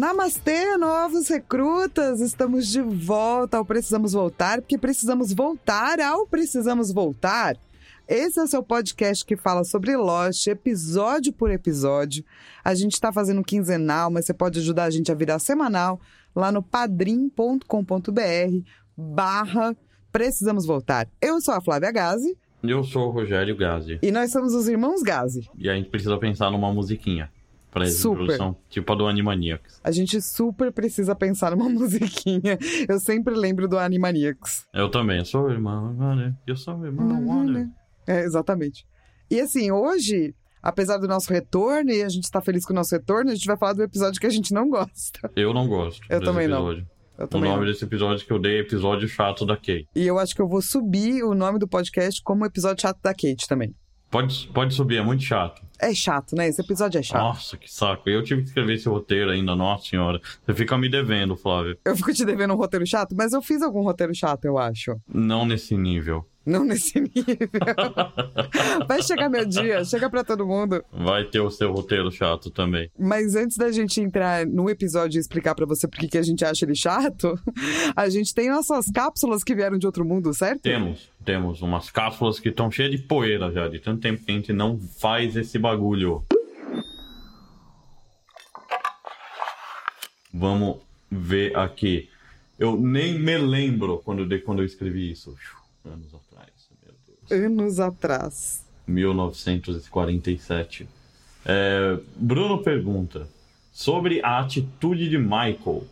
Namastê, novos recrutas! Estamos de volta ao Precisamos Voltar, porque precisamos voltar ao Precisamos Voltar. Esse é o seu podcast que fala sobre Lost, episódio por episódio. A gente está fazendo quinzenal, mas você pode ajudar a gente a virar semanal lá no padrim.com.br barra Precisamos Voltar. Eu sou a Flávia Gazi Eu sou o Rogério Gazi. e nós somos os irmãos Gazi. E a gente precisa pensar numa musiquinha pra essa Super. introdução, tipo a do Animaniacs. A gente super precisa pensar numa musiquinha. Eu sempre lembro do Animaniacs. Eu também, eu sou irmão, Warner. Eu sou irmão, Warner. É, exatamente. E assim, hoje, apesar do nosso retorno, e a gente está feliz com o nosso retorno, a gente vai falar do episódio que a gente não gosta. Eu não gosto Eu também não. episódio. Eu O nome não. desse episódio que eu dei é episódio chato da Kate. E eu acho que eu vou subir o nome do podcast como episódio chato da Kate também. Pode, pode subir, é muito chato. É chato, né? Esse episódio é chato. Nossa, que saco. Eu tive que escrever esse roteiro ainda, nossa senhora. Você fica me devendo, Flávio. Eu fico te devendo um roteiro chato, mas eu fiz algum roteiro chato, eu acho. Não nesse nível. Não nesse nível. Vai chegar meu dia, chega pra todo mundo. Vai ter o seu roteiro chato também. Mas antes da gente entrar no episódio e explicar pra você por que que a gente acha ele chato, a gente tem nossas cápsulas que vieram de outro mundo, certo? Temos, temos umas cápsulas que estão cheias de poeira já, de tanto tempo que a gente não faz esse bagulho. Vamos ver aqui. Eu nem me lembro quando, de, quando eu escrevi isso. Anos atrás, meu Deus. Anos atrás. 1947. É, Bruno pergunta sobre a atitude de Michael.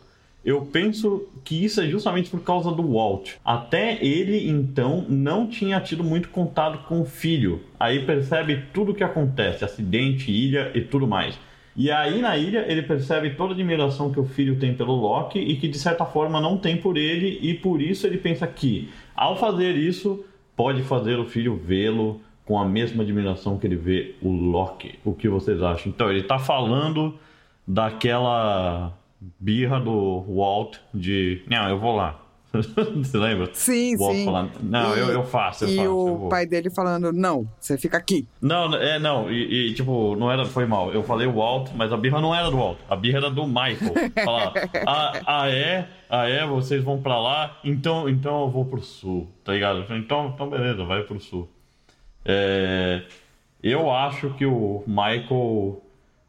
Eu penso que isso é justamente por causa do Walt. Até ele, então, não tinha tido muito contato com o filho. Aí percebe tudo o que acontece: acidente, ilha e tudo mais. E aí, na ilha, ele percebe toda a admiração que o filho tem pelo Loki e que, de certa forma, não tem por ele. E por isso ele pensa que, ao fazer isso, pode fazer o filho vê-lo com a mesma admiração que ele vê o Loki. O que vocês acham? Então, ele tá falando daquela birra do Walt de. Não, eu vou lá. Você lembra? Sim, O Walt sim. falando, não, E- eu, eu faço, eu e faço. eu o vou." pai dele falando, não, você fica aqui. Não, é, não, e, e, tipo, não era, foi mal. Eu falei o Walt, mas a birra não era do Walt, a birra era do Michael. Falar, ah, ah, é? Ah, é? Vocês vão pra lá? Então, então eu vou pro sul, tá ligado? Então, então beleza, vai pro sul. É, eu acho que o Michael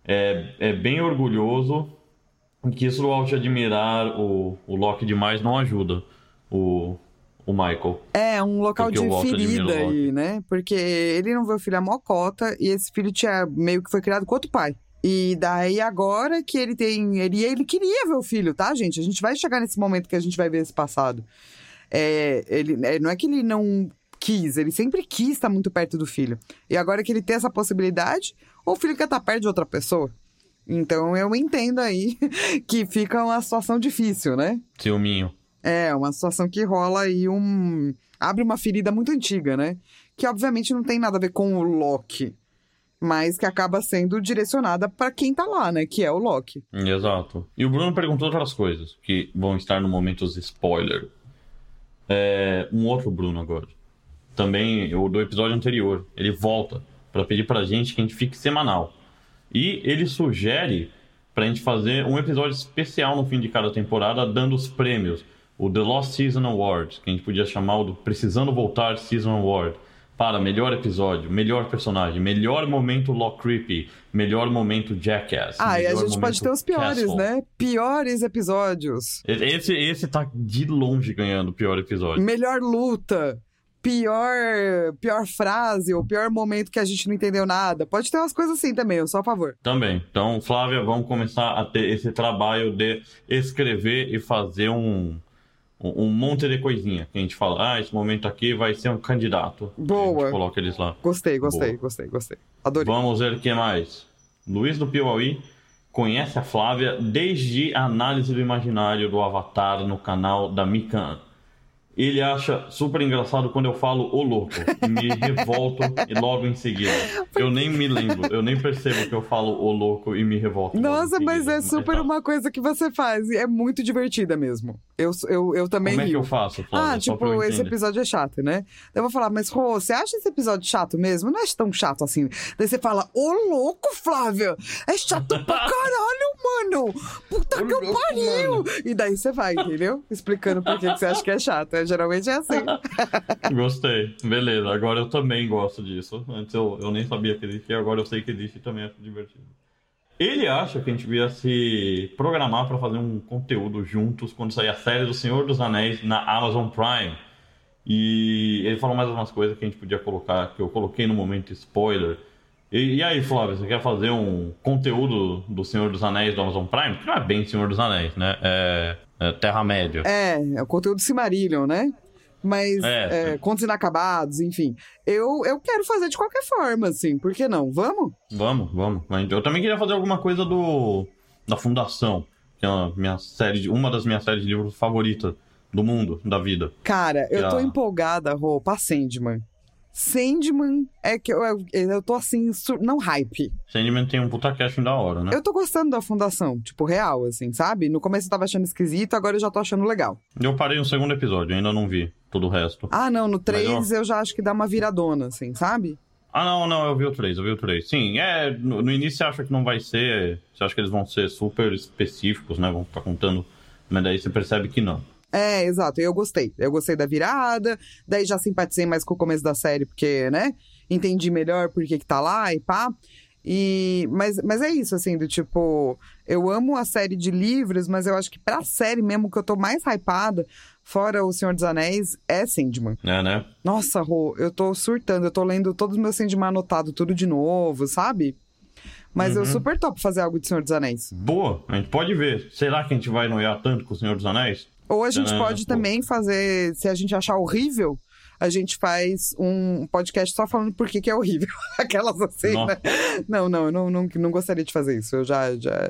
é, é bem orgulhoso que isso do Walt admirar o, o Loki demais não ajuda o, o Michael. É, um local de ferida aí, né? Porque ele não vê o filho a mocota e esse filho tinha meio que foi criado com outro pai. E daí agora que ele tem. Ele, ele queria ver o filho, tá, gente? A gente vai chegar nesse momento que a gente vai ver esse passado. É, ele, é, não é que ele não quis, ele sempre quis estar muito perto do filho. E agora que ele tem essa possibilidade, o filho quer estar perto de outra pessoa. Então eu entendo aí que fica uma situação difícil, né? Ciúminho. É, uma situação que rola aí um. abre uma ferida muito antiga, né? Que obviamente não tem nada a ver com o Loki, mas que acaba sendo direcionada pra quem tá lá, né? Que é o Loki. Exato. E o Bruno perguntou outras coisas que vão estar no momento dos spoiler. É, um outro Bruno agora. Também o do episódio anterior. Ele volta para pedir pra gente que a gente fique semanal. E ele sugere pra gente fazer um episódio especial no fim de cada temporada, dando os prêmios. O The Lost Season Award, que a gente podia chamar o do Precisando Voltar Season Award. Para melhor episódio, melhor personagem, melhor momento Law Creepy, melhor momento Jackass. Ah, e a gente pode ter os piores, Castle. né? Piores episódios. Esse, esse tá de longe ganhando o pior episódio. Melhor luta. Pior, pior frase, ou pior momento que a gente não entendeu nada. Pode ter umas coisas assim também, eu sou a favor. Também. Então, Flávia, vamos começar a ter esse trabalho de escrever e fazer um, um monte de coisinha. Que a gente fala, ah, esse momento aqui vai ser um candidato. A Boa. gente coloca eles lá. Gostei, gostei, Boa. gostei, gostei. Adorei. Vamos ver o que mais. Luiz do Piauí conhece a Flávia desde a análise do imaginário do Avatar no canal da Mikan. Ele acha super engraçado quando eu falo o louco. Me revolto e logo em seguida. Eu nem me lembro, eu nem percebo que eu falo o louco e me revolto. Nossa, mas seguida. é super tá. uma coisa que você faz. E é muito divertida mesmo. Eu, eu, eu também Como é que rio. eu faço, Flávia? Ah, tipo, esse episódio é chato, né? Eu vou falar, mas Rô, você acha esse episódio chato mesmo? Não é tão chato assim. Daí você fala, ô louco, Flávia! É chato pra caralho, mano! Puta que eu pariu! E daí você vai, entendeu? Explicando por que você acha que é chato. É, geralmente é assim. Gostei. Beleza, agora eu também gosto disso. Antes eu, eu nem sabia que existia, agora eu sei que existe e também acho divertido. Ele acha que a gente devia se programar para fazer um conteúdo juntos quando sair a série do Senhor dos Anéis na Amazon Prime. E ele falou mais umas coisas que a gente podia colocar, que eu coloquei no momento spoiler. E, e aí, Flávio, você quer fazer um conteúdo do Senhor dos Anéis do Amazon Prime? Que não é bem Senhor dos Anéis, né? É, é Terra-média. É, é o conteúdo Cimarillion, né? Mas É, é, contos inacabados, enfim. Eu, eu quero fazer de qualquer forma, assim. Por que não? Vamos? Vamos, vamos. Eu também queria fazer alguma coisa do da Fundação, que é uma, minha série de, uma das minhas séries de livros favoritas do mundo, da vida. Cara, eu tô Já. empolgada, Rô, pra Sandman. Sandman é que eu, eu, eu tô assim, não hype. Sandman tem um puta casting da hora, né? Eu tô gostando da fundação, tipo, real, assim, sabe? No começo eu tava achando esquisito, agora eu já tô achando legal. Eu parei no segundo episódio, ainda não vi todo o resto. Ah, não, no 3 Mas, eu já acho que dá uma viradona, assim, sabe? Ah, não, não, eu vi o 3, eu vi o 3. Sim, é, no, no início você acha que não vai ser, você acha que eles vão ser super específicos, né? Vão ficar contando, mas daí você percebe que não. É, exato, eu gostei. Eu gostei da virada, daí já simpatizei mais com o começo da série, porque, né? Entendi melhor por que que tá lá e pá. E, mas, mas é isso, assim, do tipo, eu amo a série de livros, mas eu acho que pra série mesmo que eu tô mais hypada, fora O Senhor dos Anéis, é Sandman. É, né? Nossa, Rô, eu tô surtando, eu tô lendo todos os meus Sandman anotados, tudo de novo, sabe? Mas eu Uhum. super topo fazer algo de Senhor dos Anéis. Boa, a gente pode ver. Será que a gente vai noiar tanto com o Senhor dos Anéis? Ou a gente Ah, pode pô. também fazer, se a gente achar horrível, a gente faz um podcast só falando por que, que é horrível. Aquelas assim, Nossa. né? Não, não, eu não, não, não gostaria de fazer isso. Eu já, já.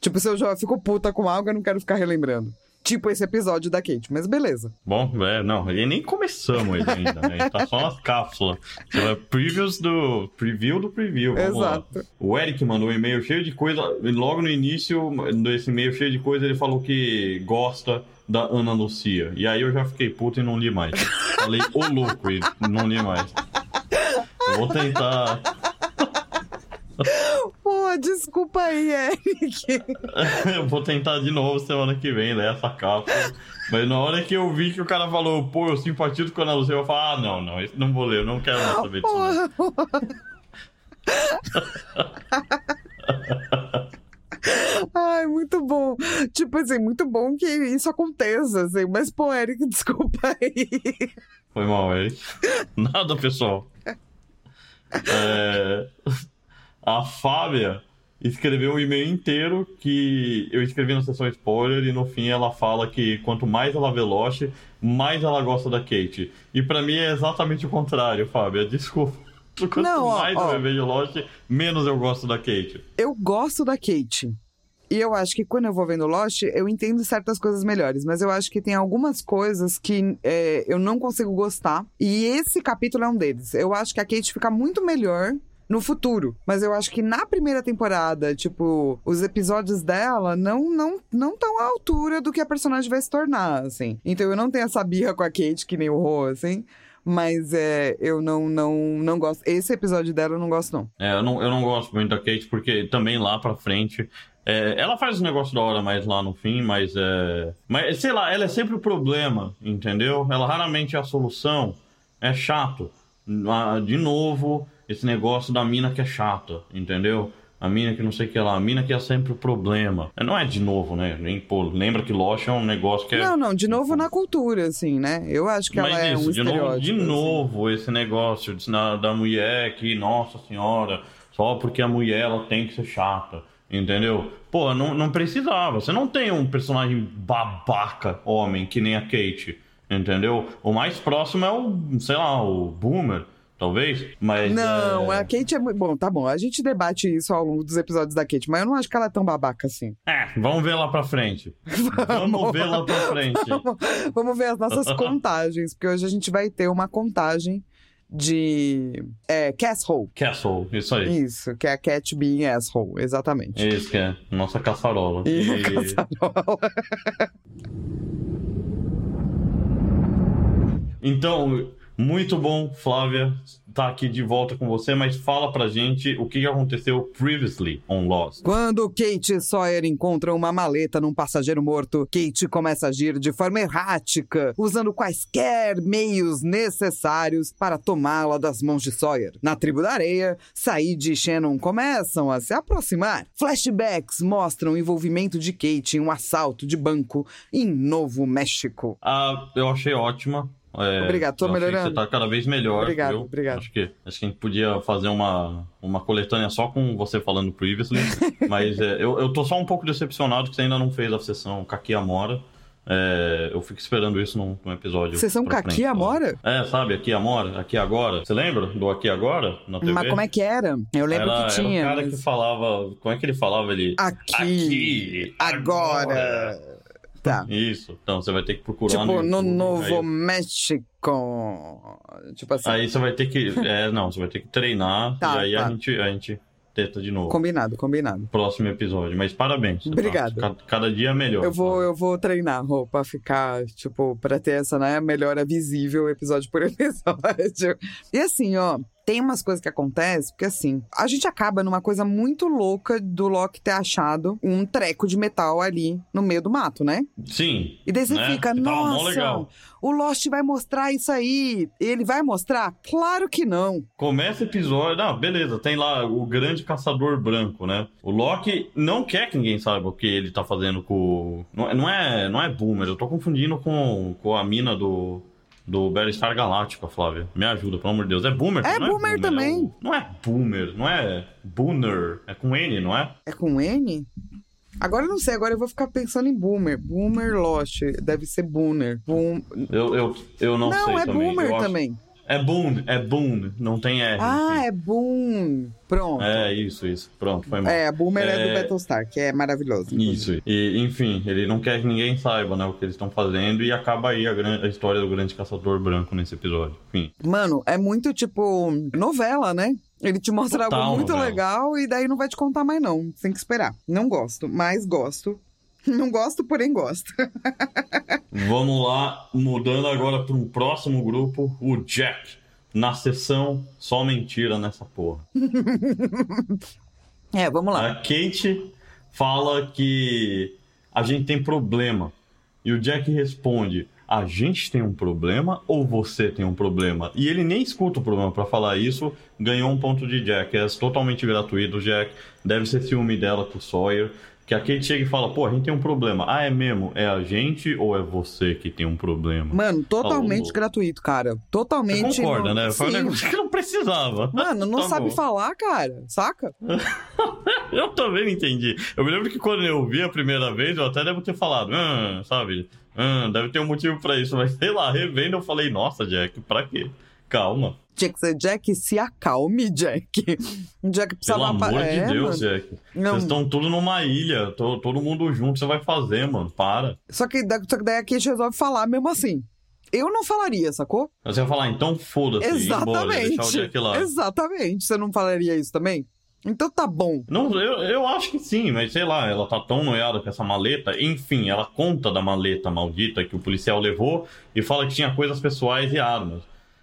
Tipo, se eu já fico puta com algo, eu não quero ficar relembrando. Tipo esse episódio da Kate, mas beleza. Bom, é, não, e nem começamos ele ainda, né? Tá só nas cápsulas. Então, é previews do. Preview do preview. Vamos Exato. Lá. O Eric mandou um e-mail cheio de coisa. Logo no início desse e-mail cheio de coisa, ele falou que gosta da Ana Lucia. E aí eu já fiquei puto e não li mais. Falei, ô louco, e não li mais. Eu vou tentar. Pô, desculpa aí, Eric. Eu vou tentar de novo semana que vem, ler essa cápsula. Mas na hora que eu vi que o cara falou, pô, eu simpatizo com a Ana eu falei, ah, não, não, esse não vou ler, eu não quero mais saber disso. Ai, muito bom. Tipo assim, muito bom que isso aconteça, assim. Mas, pô, Eric, desculpa aí. Foi mal, Eric. Nada, pessoal. É, A Fábia escreveu um e-mail inteiro que eu escrevi na sessão spoiler e no fim ela fala que quanto mais ela vê Lost, mais ela gosta da Kate. E pra mim é exatamente o contrário, Fábia. Desculpa. Quanto Não, ó, mais ó. eu vejo Lost, menos eu gosto da Kate. Eu gosto da Kate. E eu acho que quando eu vou vendo Lost, eu entendo certas coisas melhores. Mas eu acho que tem algumas coisas que é, eu não consigo gostar. E esse capítulo é um deles. Eu acho que a Kate fica muito melhor no futuro. Mas eu acho que na primeira temporada, tipo, os episódios dela não não não estão à altura do que a personagem vai se tornar, assim. Então eu não tenho essa birra com a Kate, que nem o Ro, assim. Mas é, eu não, não, não gosto. Esse episódio dela eu não gosto, não. É, eu não, eu não gosto muito da Kate, porque também lá pra frente. é, ela faz um negócio da hora mais lá no fim, mas é. Mas, sei lá, ela é sempre o problema, entendeu? Ela raramente é a solução. É chato. Ah, De novo, esse negócio da mina que é chata, entendeu? A mina que não sei o que lá, a mina que é sempre o problema. É, Não é de novo, né? Nem, pô, lembra que Lost é um negócio que é. Não, não, de novo na cultura, assim, né? Eu acho que Mas ela é isso, um de novo, de assim. novo esse negócio de- na- da mulher que, nossa senhora, só porque a mulher ela tem que ser chata, entendeu? Pô, não, não precisava. Você não tem um personagem babaca homem que nem a Kate, entendeu? O mais próximo é o, sei lá, o Boomer. Talvez. Mas. Não, é... a Kate é muito. Bom, tá bom. A gente debate isso ao longo dos episódios da Kate, mas eu não acho que ela é tão babaca assim. É, vamos ver lá pra frente. vamos ver lá pra frente. Vamos, vamos ver as nossas contagens, porque hoje a gente vai ter uma contagem de é, Casshole. Castle, isso aí. Isso, que é a Cat being asshole, exatamente. Isso que é, nossa caçarola. E E- caçarola. Então, muito bom, Flávia, tá aqui de volta com você, mas fala pra gente o que que aconteceu previously on Lost. Quando Kate e Sawyer encontram uma maleta num passageiro morto, Kate começa a agir de forma errática, usando quaisquer meios necessários para tomá-la das mãos de Sawyer. Na tribo da areia, Said e Shannon começam a se aproximar. Flashbacks mostram o envolvimento de Kate em um assalto de banco em Novo México. Ah, eu achei ótima. É, Obrigado, tô melhorando. Você tá cada vez melhor. Obrigado, viu? obrigado. Acho que, acho que a gente podia fazer uma, uma coletânea só com você falando previously. mas é, eu, eu tô só um pouco decepcionado que você ainda não fez a sessão Kaki Amora. É, eu fico esperando isso num, num episódio. Kaki frente, tá? Amora? É, sabe, Aqui Amora, Aqui Agora. Você lembra do Aqui Agora na TV? Mas como é que era? Eu lembro era, que tinha. Era um cara mas- que falava. Como é que ele falava? Ele. Aqui, Aqui, agora. Tá. Isso. Então você vai ter que procurar Tipo, no YouTube, Novo aí- México. Tipo assim. Aí você vai ter que. É, não, você vai ter que treinar. Tá, e aí tá. a, gente, a gente tenta de novo. Combinado, combinado. Próximo episódio. Mas parabéns. tá- Obrigado. Cada, cada dia é melhor. Eu vou, eu vou treinar, Rô, pra ficar, tipo, pra ter essa, né, melhora visível episódio por episódio. E assim, ó, tem umas coisas que acontecem, porque assim, a gente acaba numa coisa muito louca do Loki ter achado um treco de metal ali no meio do mato, né? Sim. E daí você né? fica, nossa, o Lost vai mostrar isso aí. Ele vai mostrar? Claro que não. Começa o episódio. Não, beleza, tem lá o grande caçador branco, né? O Loki não quer que ninguém saiba o que ele tá fazendo com. o- Não, é- não é, não é Boomer, eu tô confundindo com, com a mina do. Do Battlestar Galáctica, Flávia. Me ajuda, pelo amor de Deus. É Boomer? É não Boomer também. é o- não é Boomer, não é Booner. É com N, não é? É com N? Agora eu não sei, agora eu vou ficar pensando em Boomer. Boomer Lost. Deve ser Boomer. Boom... Eu, eu, eu não, sei é também. Boomer Eu acho- também. É Boone, é Boone, não tem R. Ah, enfim. é Boom. Pronto. é... isso, isso. Pronto, foi mal. É, Boomer é... do É- Battlestar, que é maravilhoso. inclusive. Isso. E, enfim, ele não quer que ninguém saiba, né, o que eles estão fazendo e acaba aí a, gran- a história do grande caçador branco nesse episódio. Enfim. Mano, é muito tipo novela, né? Ele te mostra Total algo muito novela. legal e daí não vai te contar mais, não. Tem que esperar. Não gosto, mas gosto. Não gosto, porém gosto. Vamos lá, mudando agora para um próximo grupo, o Jack. Na sessão, só mentira nessa porra. É, vamos lá. A Kate fala que a gente tem problema. E o Jack responde: A gente tem um problema ou você tem um problema? E ele nem escuta o problema pra falar isso. Ganhou um ponto de Jack. É totalmente gratuito, Jack. Deve ser ciúme dela com o Sawyer. Que a Kate chega e fala: Pô, a gente tem um problema. Ah, é mesmo? É a gente ou é você que tem um problema? Mano, totalmente Alô. gratuito, cara. Totalmente. Você concorda, não- né? Foi um Sim. negócio que não precisava. Mano, não Tá sabe bom. falar, cara. Saca? Eu também não entendi. Eu me lembro que quando eu vi a primeira vez, eu até devo ter falado, "Ah", sabe? "Ah, deve ter um motivo pra isso, mas sei lá, revendo eu falei, nossa, Jack, pra quê? Calma. Tinha que ser Jack, se acalme, Jack. Jack Pelo precisava... amor é, de Deus, mano. Jack. Não. Vocês estão tudo numa ilha, to- todo mundo junto, você vai fazer, mano. Para. Só que, só que daí a Kate resolve falar mesmo assim. Eu não falaria, sacou? Você vai falar, então foda-se, embora, Exatamente. Lá. Exatamente. Você não falaria isso também? Então tá bom. Não, eu, eu acho que sim, mas sei lá, ela tá tão noiada com essa maleta. Enfim, ela conta da maleta maldita que o policial levou e fala que tinha coisas pessoais e armas.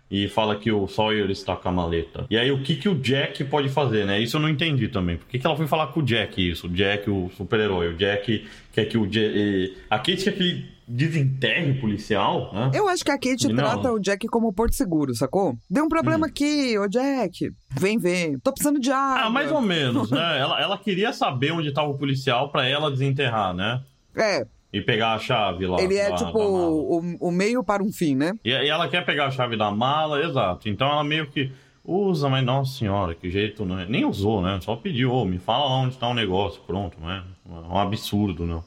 E fala que o Sawyer está com a maleta. E aí, o que, que o Jack pode fazer, né? Isso eu não entendi também. Por que, que ela foi falar com o Jack isso? O Jack, o super-herói. O Jack quer que o Jack. A Kate quer que ele desenterre o policial, né? Eu acho que a Kate Não. trata o Jack como porto seguro, sacou? Deu um problema Hum. aqui, ô Jack. Vem ver. Tô precisando de água. Ah, mais ou menos, né? Ela, ela queria saber onde estava o policial pra ela desenterrar, né? É, E pegar a chave lá. ele é da- tipo da o, o meio para um fim, né? E, e ela quer pegar a chave da mala, exato. Então ela meio que usa, mas nossa senhora, que jeito, né? Nem usou, né? Só pediu, ô, me fala lá onde tá o negócio, pronto, né? É um absurdo, não,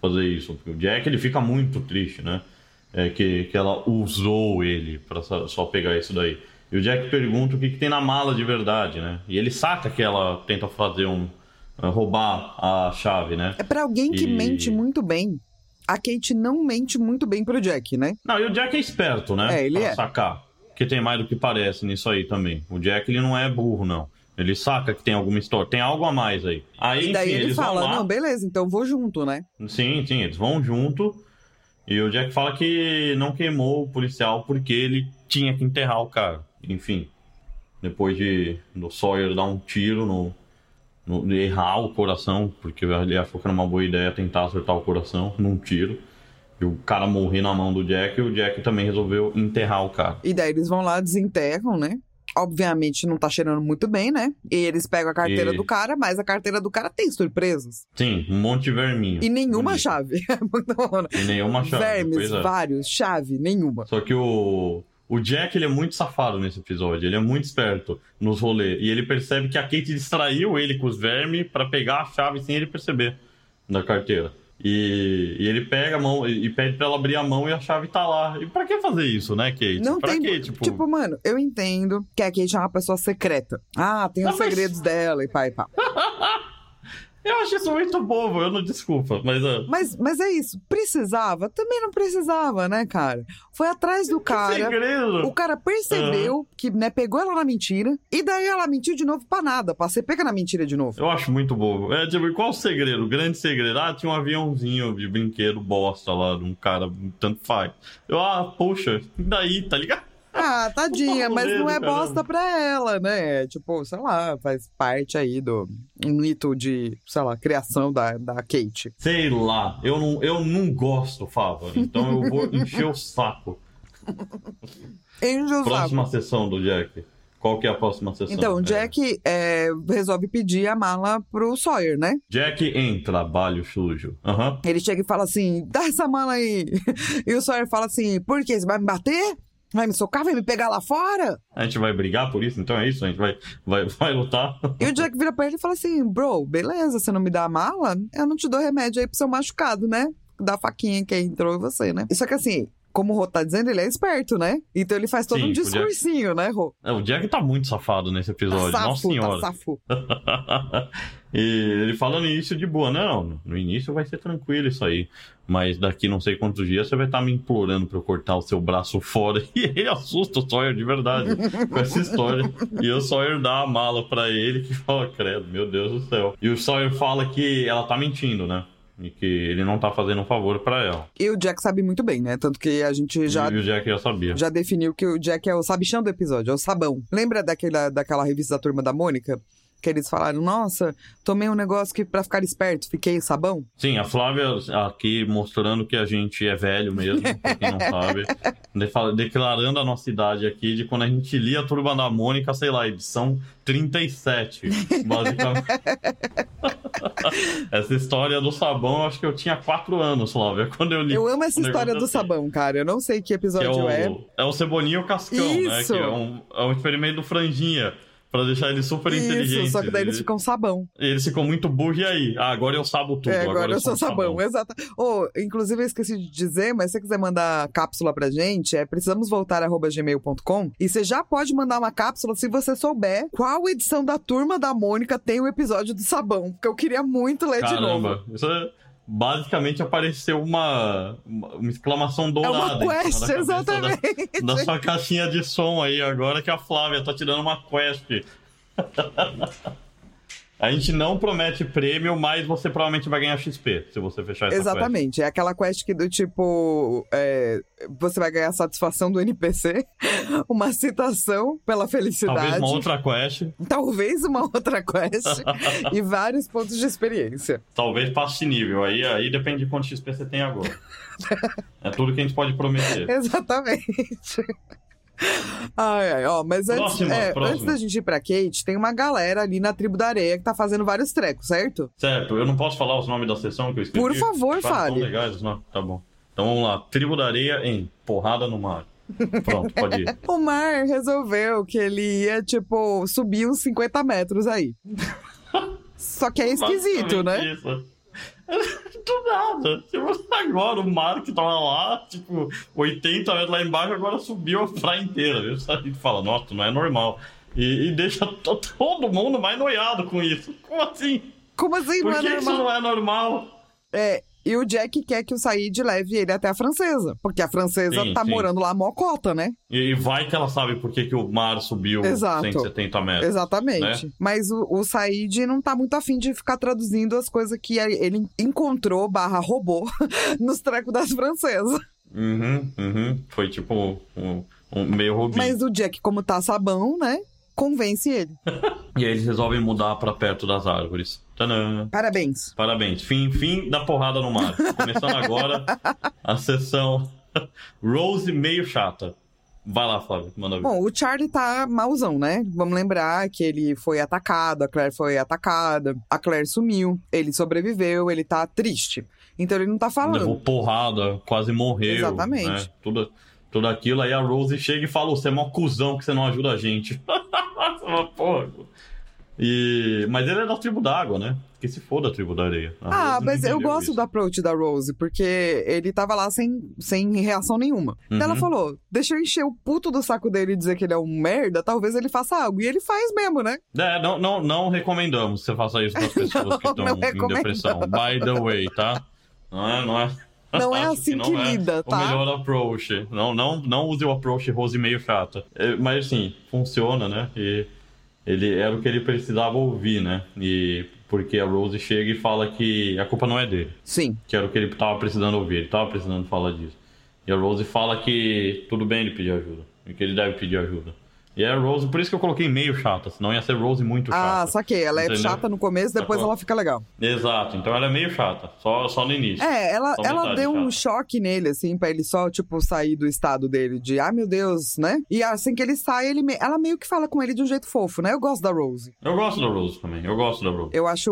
fazer isso. Porque o Jack, ele fica muito triste, né? É que, que ela usou ele só, só pegar isso daí. E o Jack pergunta o que, que tem na mala de verdade, né? E ele saca que ela tenta fazer um. Uh, roubar a chave, né? É pra alguém que E- mente muito bem. A Kate não mente muito bem pro Jack, né? Não, e o Jack é esperto, né? É, ele pra é. sacar. Que tem mais do que parece nisso aí também. O Jack, ele não é burro, não. Ele saca que tem alguma história. Tem algo a mais aí. Aí, E daí enfim, ele eles fala: vão lá. não, beleza, então vou junto, né? Sim, sim, eles vão junto. E o Jack fala que não queimou o policial porque ele tinha que enterrar o cara. Enfim, depois de do Sawyer dar um tiro no, no de errar o coração, porque ele achou que era uma boa ideia tentar acertar o coração num tiro. E o cara morrer na mão do Jack, e o Jack também resolveu enterrar o cara. E daí eles vão lá, desenterram, né? Obviamente não tá cheirando muito bem, né? E eles pegam a carteira E- do cara, mas a carteira do cara tem surpresas. Sim, um monte de verminho. E nenhuma Bonito. chave. Muito bom, né? E nenhuma chave. Vermes, é. vários, chave, nenhuma. Só que o, o Jack, ele é muito safado nesse episódio. Ele é muito esperto nos rolês. E ele percebe que a Kate distraiu ele com os vermes pra pegar a chave sem ele perceber da carteira. E, e ele pega a mão e pede pra ela abrir a mão e a chave tá lá. E pra que fazer isso, né, Kate? Não pra tem. quê? Tipo, Tipo, mano, eu entendo que a Kate é uma pessoa secreta. Ah, tem os Não, mas- segredos dela e pá e pá. eu acho isso muito bobo, eu não desculpa, mas. ah, Mas, mas é isso. Precisava? Também não precisava, né, cara? Foi atrás do cara. segredo! O cara percebeu que, né, pegou ela na mentira. E daí ela mentiu de novo pra nada. Pra ser pega na mentira de novo. Eu acho muito bobo. É, tipo, qual o segredo? O grande segredo? Ah, tinha um aviãozinho de brinquedo bosta lá, de um cara, tanto faz. Eu, ah, poxa, e daí, tá ligado? Ah, tadinha, mas não é caramba. bosta pra ela, né? Tipo, sei lá, faz parte aí do um mito de, sei lá, criação da, da Kate. Sei lá, eu não, eu não gosto, Fava. Então eu vou encher o saco. Enche o saco. Próxima sessão do Jack. Qual que é a próxima sessão? Então, o É, Jack é, resolve pedir a mala pro Sawyer, né? Jack em trabalho sujo. Aham. Ele chega e fala assim: dá essa mala aí. E o Sawyer fala assim: por quê? Você vai me bater? Vai me socar? Vai me pegar lá fora? A gente vai brigar por isso? Então é isso? A gente vai, vai, vai lutar? E o Jack vira pra ele e fala assim: bro, beleza, você não me dá a mala? Eu não te dou remédio aí pro seu machucado, né? Da faquinha que entrou em você, né? Só que assim. Como o Rô tá dizendo, ele é esperto, né? Então ele faz todo Sim, um o Jack- discursinho, né, Rô? É, o Jack tá muito safado nesse episódio. Tá Nossa safo, senhora. tá safo. e ele fala no início de boa, não, no início vai ser tranquilo isso aí. Mas daqui não sei quantos dias você vai estar me implorando pra eu cortar o seu braço fora. E ele assusta o Sawyer de verdade com essa história. E o Sawyer dá a mala pra ele que fala, credo, meu Deus do céu. E o Sawyer fala que ela tá mentindo, né? E que ele não tá fazendo um favor pra ela. E o Jack sabe muito bem, né? Tanto que a gente já E o Jack já sabia. já definiu que o Jack é o sabichão do episódio, é o sabão. Lembra daquela, daquela revista da Turma da Mônica? Que eles falaram, nossa, tomei um negócio que pra ficar esperto, fiquei sabão. Sim, a Flávia aqui mostrando que a gente é velho mesmo, pra quem não sabe. Declarando a nossa idade aqui de quando a gente lia a Turma da Mônica, sei lá, edição 37, basicamente. essa história do sabão, eu acho que eu tinha 4 anos, Flávia, quando eu li. Eu amo essa história do assim. sabão, cara. Eu não sei que Que é episódio é. o, é o Cebolinha e o Cascão, né? Isso. Que é um, é um experimento do Franjinha. Pra deixar eles super inteligentes. Isso, só que daí eles ficam sabão. Eles ficam muito burros, e aí? Ah, agora eu sabo tudo. É, agora, eu sou um sabão, exato. Oh, inclusive, eu esqueci de dizer, mas se você quiser mandar cápsula pra gente, é precisamos voltar gmail.com e você já pode mandar uma cápsula se você souber qual edição da turma da Mônica tem o episódio do sabão. Porque eu queria muito ler de novo. Caramba, isso é... Basicamente apareceu uma, uma uma exclamação É dourada. uma em quest, exatamente. Da, da sua caixinha de som aí, agora que a Flávia tá te dando uma quest. A gente não promete prêmio, mas você provavelmente vai ganhar XP se você fechar essa Exatamente, é aquela quest que do tipo. é, você vai ganhar satisfação do NPC, uma citação pela quest. felicidade. Talvez uma outra quest, talvez uma outra quest e vários pontos de experiência. talvez passe nível. Aí, aí depende de quanto XP você tem agora. É tudo que a gente pode prometer. Exatamente. Ai, ai, ó, mas antes, Próxima, é, próxima. antes da gente ir pra Kate, tem uma galera ali na tribo da areia que tá fazendo vários trecos, certo? Certo, eu não posso falar os nomes da sessão que eu escrevi? Por favor, fale. Legais os nomes. Tá bom. Então vamos lá. Tribo da Areia em Porrada no Mar. Pronto, pode ir. O Mar resolveu que ele ia, tipo, subir uns 50 metros aí. Só que é esquisito, né? Isso. Do nada. Tipo, agora o mar que tava lá, tipo, 80 metros lá embaixo, agora subiu a praia inteira. A gente fala, nossa, não é normal. E, e deixa to- todo mundo mais noiado com isso. Como assim? Como assim, Por não é que, que isso normal? não é normal? É, e o Jack quer que o Said leve ele até a francesa. Porque a francesa Sim, tá sim. morando lá mocota, né? E, vai que ela sabe por que, que o mar subiu Exato. 170 metros. Exatamente. né? Mas o, o Said não tá muito afim de ficar traduzindo as coisas que ele encontrou barra roubou nos trecos das francesas. Uhum, uhum. Foi tipo um, um meio robinho. Mas o Jack, como tá sabão, né? Convence ele. E aí eles resolvem mudar pra perto das árvores. Tadã! Parabéns. Parabéns. Fim, fim da porrada no mar. Começando agora a sessão Rose meio chata. Vai lá, Flávio. Manda ver. Bom, o Charlie tá mauzão, né? Vamos lembrar que ele foi atacado, a Claire foi atacada, a Claire sumiu, ele sobreviveu, ele tá triste. Então ele não tá falando. Levou porrada, quase morreu. Exatamente. Né? Tudo, tudo aquilo. Aí a Rose chega e fala: Você é mó cuzão que você não ajuda a gente. Porra. E... Mas ele é da tribo d'água, né? Que se for da tribo da areia. A Ah, mas eu gosto isso. do approach da Rose, porque ele tava lá sem, sem reação nenhuma. Uhum. Ela falou: deixa eu encher o puto do saco dele e dizer que ele é um merda, talvez ele faça algo. E ele faz mesmo, né? É, não, não, não recomendamos que você faça isso com as pessoas que Não, estão não em depressão. By the way, tá? Não é, não é. Não é assim não que é lida, tá? O melhor approach. Não, não, não use o approach Rose meio chata. É, mas assim, funciona, né? E ele era o que ele precisava ouvir, né? E porque a Rose chega e fala que a culpa não é dele. Sim. Que era o que ele tava precisando ouvir. Ele tava precisando falar disso. E a Rose fala que tudo bem ele pedir ajuda. E que ele deve pedir ajuda. E é Rose, por isso que eu coloquei meio chata, senão ia ser Rose muito chata. Ah, saquei. Ela é Entendeu? chata no começo, depois ela fica legal. Exato, então ela é meio chata, só, só no início. É, ela, ela deu um chata. choque nele, assim, pra ele só, tipo, sair do estado dele de, ah, meu Deus, né? E assim que ele sai, ele me- ela meio que fala com ele de um jeito fofo, né? Eu gosto da Rose. Eu gosto da Rose também, eu gosto da Rose. Eu acho,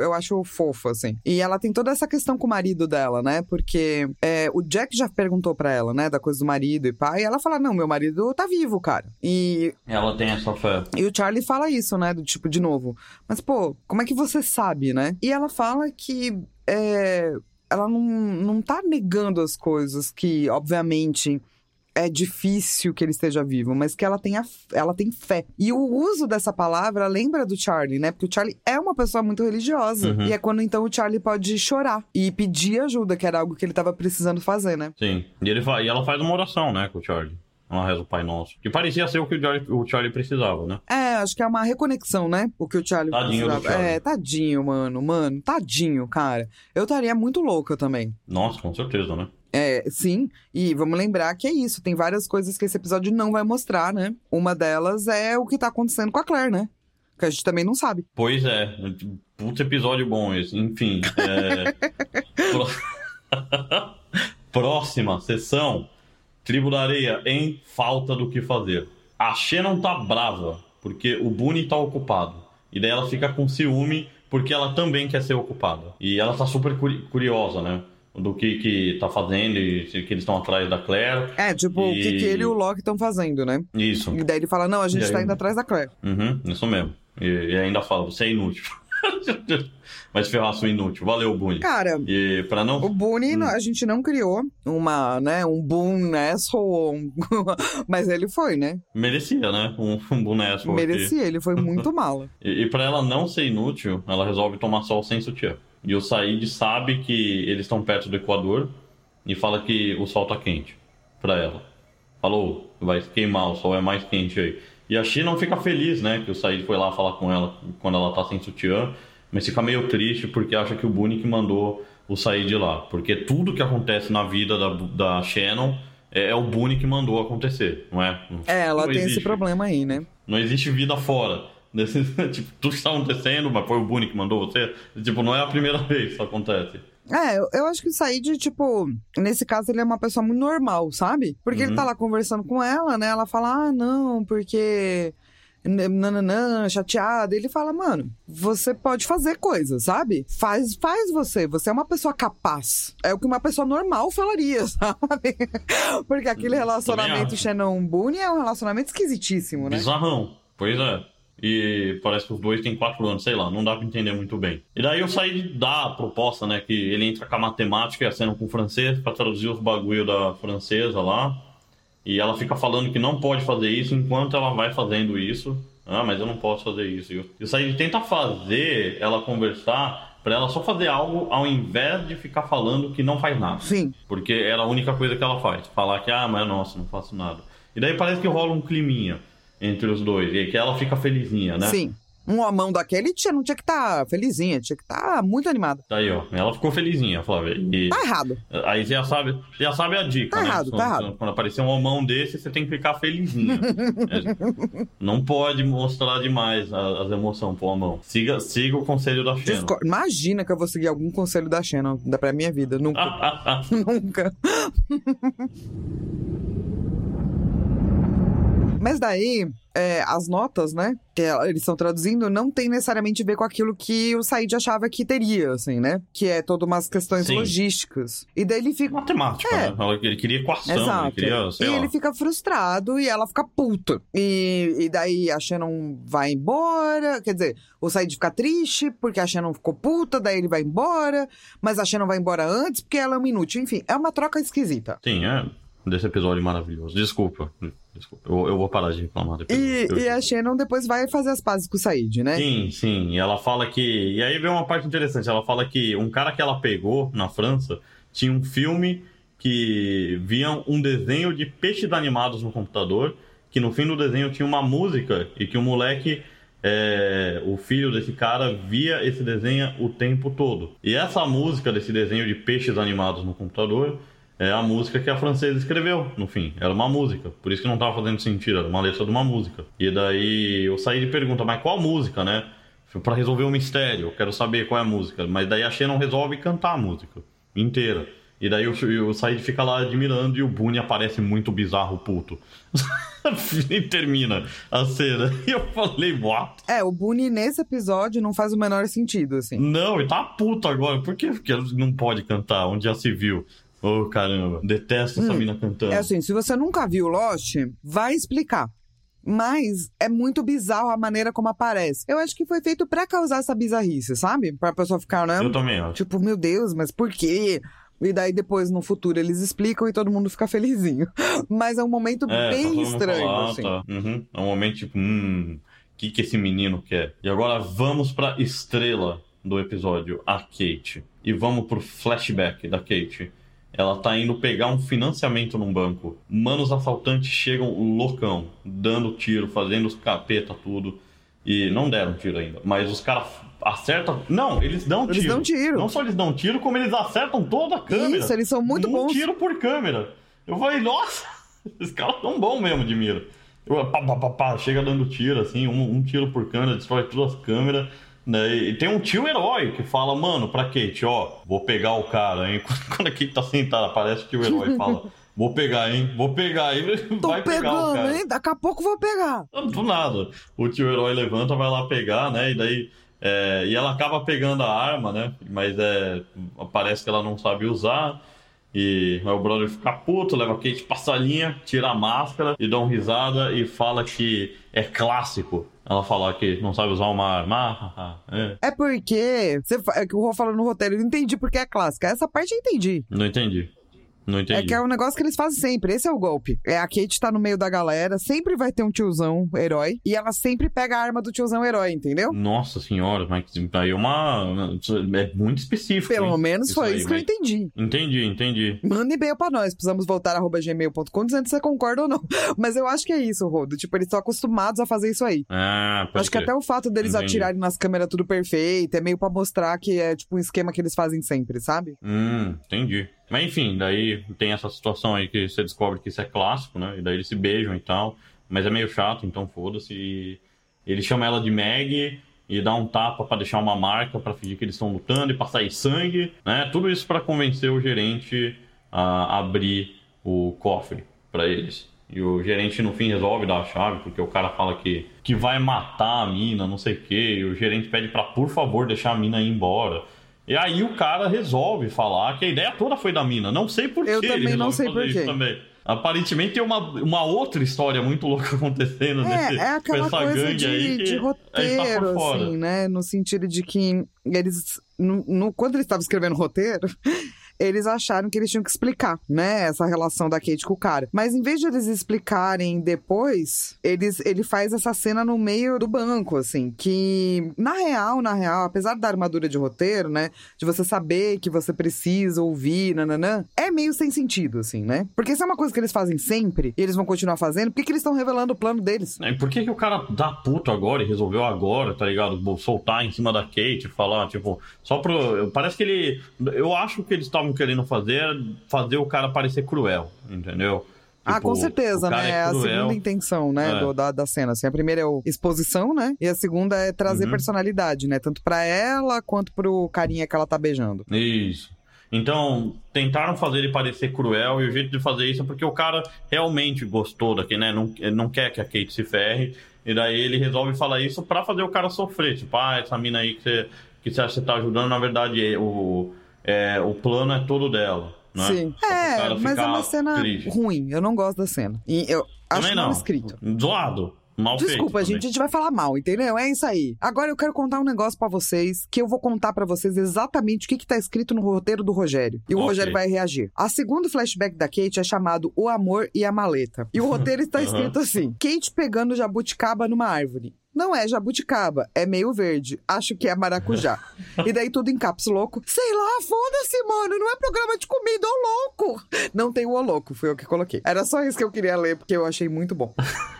eu acho fofo, assim. E ela tem toda essa questão com o marido dela, né? Porque é, o Jack já perguntou pra ela, né? Da coisa do marido e pai. E ela fala, não, meu marido tá vivo, cara. E, Ela tem essa fé. e o Charlie fala isso, né? Do tipo, de novo. Mas, pô, como é que você sabe, né? E ela fala que é, ela não, não tá negando as coisas que, obviamente. É difícil que ele esteja vivo, mas que ela tem, a, ela tem fé. E o uso dessa palavra lembra do Charlie, né? Porque o Charlie é uma pessoa muito religiosa. Uhum. E é quando então o Charlie pode chorar e pedir ajuda, que era algo que ele tava precisando fazer, né? Sim. E, ele e ela faz uma oração, né, com o Charlie. Ela reza o Pai Nosso. Que parecia ser o que o Charlie, o Charlie precisava, né? É, acho que é uma reconexão, né? O que o Charlie Tadinho do precisava. Charlie. É, tadinho, mano, mano, tadinho, cara. Eu estaria muito louca também. Nossa, com certeza, né? É, sim, e vamos lembrar que é isso, tem várias coisas que esse episódio não vai mostrar, né? Uma delas é o que tá acontecendo com a Claire, né? Que a gente também não sabe. Pois é. Puta episódio bom esse. Enfim. é, Pró- Próxima sessão. Tribo da Areia em falta do que fazer. A Shannon tá brava, porque o Boone tá ocupado. E daí ela fica com ciúme, porque ela também quer ser ocupada. E ela tá super curi- curiosa, né? Do que que tá fazendo e que eles estão atrás da Claire. É, tipo, o que, E- que ele e o Loki estão fazendo, né? Isso. E daí ele fala: não, a gente E aí- tá indo atrás da Claire. Uhum, isso mesmo. E, e ainda fala, você é inútil. Vai se ferrar, sua inútil. Valeu, Boone. Cara, E pra não. o Boone, Hum. a gente não criou uma, né, um Boone asshole, um- mas ele foi, né? Merecia, né? Um, um boneco. aqui. Merecia, ele foi muito mala. E, e pra ela não ser inútil, ela resolve tomar sol sem sutiã. E o Said sabe que eles estão perto do Equador e fala que o sol tá quente pra ela. Falou, vai queimar, o sol é mais quente aí. E a China não fica feliz, né? Que o Said foi lá falar com ela quando ela tá sem sutiã, mas fica meio triste porque acha que o Boone que mandou o Said lá. Porque tudo que acontece na vida da, da Shannon é, é o Boone que mandou acontecer, não é? É, ela Não tem esse existe. problema aí, né? Não existe vida fora. Desse, tipo, tudo que está acontecendo, mas foi o Boone que mandou você. Tipo, não é a primeira vez que isso acontece. É, eu, eu acho que o Said, tipo, nesse caso ele é uma pessoa muito normal, sabe? Porque ele Uhum. tá lá conversando com ela, né? Ela fala, ah, não, porque. Nananã, chateada. Ele fala, mano, você pode fazer coisas, sabe? Faz, faz você. Você é uma pessoa capaz. É o que uma pessoa normal falaria, sabe? Porque aquele Também relacionamento. Shannon Boone é um relacionamento esquisitíssimo, né? Bizarrão. Pois é. E parece que os dois têm quatro anos, sei lá, não dá pra entender muito bem. E daí eu saí da proposta, né? Que ele entra com a matemática e a cena com o francês pra traduzir os bagulho da francesa lá. E ela fica falando que não pode fazer isso enquanto ela vai fazendo isso. Ah, mas eu não posso fazer isso. E o Said tenta fazer ela conversar pra ela só fazer algo ao invés de ficar falando que não faz nada. Sim. Porque era a única coisa que ela faz. Falar que, ah, mas nossa, não faço nada. E daí parece que rola um climinha entre os dois. E que ela fica felizinha, né? Sim. Uma mão daquele tinha, não tinha que estar felizinha, tinha que estar muito animada. Tá aí, ó. Ela ficou felizinha, Flávia. E Tá errado. aí você já sabe, você já sabe a dica, Tá né? errado, tá quando, errado. quando aparecer um mão desse, você tem que ficar felizinha. É, não pode mostrar demais as emoções pro mão. Siga, siga o conselho da Xena. Imagina que eu vou seguir algum conselho da da pra minha vida. Nunca. Nunca. Mas daí, é, as notas, né, que eles estão traduzindo, não tem necessariamente a ver com aquilo que o Said achava que teria, assim, né? Que é todas umas questões Sim. logísticas. E daí ele fica. Matemática, É. né? Ela- Ele queria equação, ele Exato. queria, sei e lá. ele fica frustrado e ela fica puta. E, e daí a Shannon vai embora. Quer dizer, o Said fica triste porque a Shannon ficou puta, daí ele vai embora. Mas a Shannon vai embora antes porque ela é uma inútil. Enfim, é uma troca esquisita. Sim, é. Desse episódio maravilhoso. Desculpa. Desculpa. Eu, eu vou parar de reclamar depois. E, Eu- e a Shannon depois vai fazer as pazes com o Said, né? Sim, sim. E ela fala que. E aí vem uma parte interessante. Ela fala que um cara que ela pegou na França tinha um filme que via um desenho de peixes animados no computador. Que no fim do desenho tinha uma música e que o moleque. é, o filho desse cara via esse desenho o tempo todo. E essa música desse desenho de peixes animados no computador é a música que a francesa escreveu, no fim. Era uma música. Por isso que não tava fazendo sentido, era uma letra de uma música. E daí eu saí de pergunta, mas qual música, né? Pra resolver o mistério, eu quero saber qual é a música. Mas daí a Shannon resolve cantar a música inteira. E daí o, o Said fica lá admirando e o Boone aparece muito bizarro, puto. e termina a cena. E eu falei, what? É, o Boone nesse episódio não faz o menor sentido, assim. Não, ele tá puto agora. Por que não pode cantar? Onde já se viu? Ô, caramba. Detesto essa mina cantando. É assim, se você nunca viu Lost, vai explicar. Mas é muito bizarro a maneira como aparece. Eu acho que foi feito pra causar essa bizarrice, sabe? Pra pessoa ficar, né? Eu também acho. Tipo, meu Deus, mas por quê? E daí depois, no futuro, eles explicam e todo mundo fica felizinho. Mas é um momento É, tá bem estranho, fala, ah, assim. tá. Uhum. É um momento tipo, hum, o que, que esse menino quer? E agora vamos pra estrela do episódio, a Kate. E vamos pro flashback da Kate. Ela tá indo pegar um financiamento num banco. Manos assaltantes chegam loucão, dando tiro, fazendo os capeta tudo. E não deram tiro ainda. Mas os caras acertam. Não, eles dão Eles tiro. dão tiro. Não só eles dão tiro, como eles acertam toda a câmera. Isso, eles são muito um bons. tiro por câmera. Eu falei, nossa, esses caras tão bons mesmo de mira. Eu, pá, pá, pá, pá, chega dando tiro, assim, um, um tiro por câmera, destrói todas as câmeras. Né? E tem um tio herói que fala, mano, pra Kate, ó, vou pegar o cara, hein? Quando a Kate tá sentada, aparece o tio herói e fala, vou pegar, hein? Vou pegar, hein? Tô Vai pegar o pegando, cara. hein? Daqui a pouco vou pegar. Do nada. O tio herói levanta, vai lá pegar, né? E daí. é, e ela acaba pegando a arma, né? Mas é, parece que ela não sabe usar. E aí o brother fica puto, leva a Kate pra salinha, tira a máscara e dá uma risada e fala que é clássico. Ela fala que não sabe usar uma arma. Ah, ah, ah, é. É porque. Você, é que o Rô falou no roteiro, eu não entendi porque é clássica. Essa parte eu entendi. Não entendi. Não entendi. É que é um negócio que eles fazem sempre. Esse é o golpe. É a Kate tá no meio da galera, sempre vai ter um tiozão herói. E ela sempre pega a arma do tiozão herói, entendeu? Nossa senhora, mas aí é uma. É muito específico. Pelo hein? menos foi aí, isso que eu mas- entendi. Entendi, entendi. Manda e-mail pra nós. Precisamos voltar arroba gmail.com dizendo se você concorda ou não. Mas eu acho que é isso, Rodo. Tipo, eles estão acostumados a fazer isso aí. Ah, pode acho que até o fato deles Entendi. atirarem nas câmeras tudo perfeito é meio pra mostrar que é tipo um esquema que eles fazem sempre, sabe? Hum, entendi. Mas enfim, daí tem essa situação aí que você descobre que isso é clássico, né? E daí eles se beijam e tal. Mas é meio chato, então foda-se. E ele chama ela de Meg e dá um tapa pra deixar uma marca pra fingir que eles estão lutando e pra sair sangue, né? Tudo isso pra convencer o gerente a abrir o cofre pra eles. E o gerente no fim resolve dar a chave, porque o cara fala que, que vai matar a mina, não sei o quê. E o gerente pede pra, por favor, deixar a mina ir embora. E aí o cara resolve falar que a ideia toda foi da mina. Não sei por Eu que também ele não sei por quê. também. Aparentemente tem uma, uma outra história muito louca acontecendo É, nesse, é aquela essa coisa gangue de, aí que de tá roteiro, fora. assim, né? No sentido de que eles. No, no- quando eles estavam escrevendo o roteiro, eles acharam que eles tinham que explicar, né? Essa relação da Kate com o cara. Mas em vez de eles explicarem depois, eles, ele faz essa cena no meio do banco, assim. Que, na real, na real, apesar da armadura de roteiro, né? De você saber que você precisa ouvir, nananã, é meio sem sentido, assim, né? Porque se é uma coisa que eles fazem sempre e eles vão continuar fazendo, por que, que eles estão revelando o plano deles? E por que, que o cara dá puto agora e resolveu agora, tá ligado? Soltar em cima da Kate, falar, tipo, só pro. Parece que ele. Eu acho que eles estavam querendo fazer fazer o cara parecer cruel, entendeu? Ah, Tipo, com certeza, o cara né? é É a segunda intenção, né, É. do- da, da cena. Assim, a primeira é o exposição, né? E a segunda é trazer Uhum. personalidade, né? Tanto pra ela quanto pro carinha que ela tá beijando. Isso. Então, tentaram fazer ele parecer cruel, e o jeito de fazer isso é porque o cara realmente gostou daquele, né? Não, não quer que a Kate se ferre. E daí ele resolve falar isso pra fazer o cara sofrer. Tipo, ah, essa mina aí que você, que você acha que você tá ajudando, na verdade, é, o, é, o plano é todo dela. Né? Sim. Só É, mas é uma cena triste. ruim. Eu não gosto da cena. E eu acho Também mal não. escrito. Zoado. Mal Desculpa, gente, a gente vai falar mal, entendeu? É isso aí. Agora eu quero contar um negócio pra vocês, que eu vou contar pra vocês exatamente o que, que tá escrito no roteiro do Rogério. E o Ok. Rogério vai reagir. A segundo flashback da Kate é chamado O Amor e a Maleta. E o roteiro está escrito assim: Kate pegando jabuticaba numa árvore. Não é jabuticaba, é meio verde. Acho que é maracujá. e daí tudo em caps louco. Sei lá, foda-se, mano. Não é programa de comida, ô louco. Não tem o ô louco, foi eu que coloquei. Era só isso que eu queria ler, porque eu achei muito bom.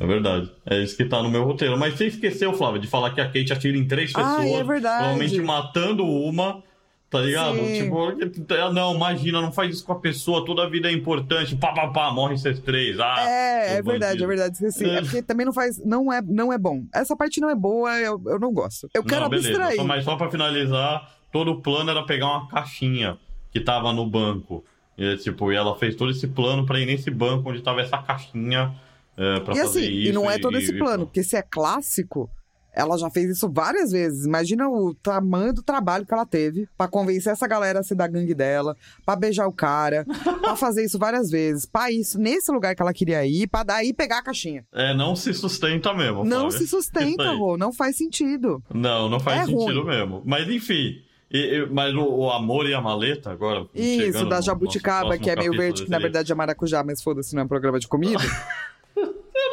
É verdade. É isso que tá no meu roteiro. Mas você esqueceu, Flávio, de falar que a Kate atira em três pessoas. Ah, é verdade. Provavelmente matando uma. Tá ligado? Sim. Tipo, ah, não, imagina, não faz isso com a pessoa, toda a vida é importante. Pá, pá, pá, morre esses três. Ah, É, é verdade, é verdade, esqueci. É É. porque também não faz. Não é, não é bom. Essa parte não é boa, eu, eu não gosto. Eu quero não, beleza. abstrair. Só, mas só pra finalizar, todo o plano era pegar uma caixinha que tava no banco. E, tipo, e ela fez todo esse plano pra ir nesse banco onde tava essa caixinha é, pra E fazer assim, isso. e não é todo esse e- plano, porque se é clássico, ela já fez isso várias vezes. Imagina o tamanho do trabalho que ela teve pra convencer essa galera a ser da gangue dela, pra beijar o cara, pra fazer isso várias vezes, pra isso nesse lugar que ela queria ir, pra daí pegar a caixinha. É, não se sustenta mesmo. não se sustenta. Rô, não faz sentido. Não, não faz É sentido ruim. mesmo. Mas enfim. E- e- mas o, o amor e a maleta, agora. Isso, da no jabuticaba, nosso que é meio verde, que na verdade é maracujá, mas foda-se, não é um programa de comida.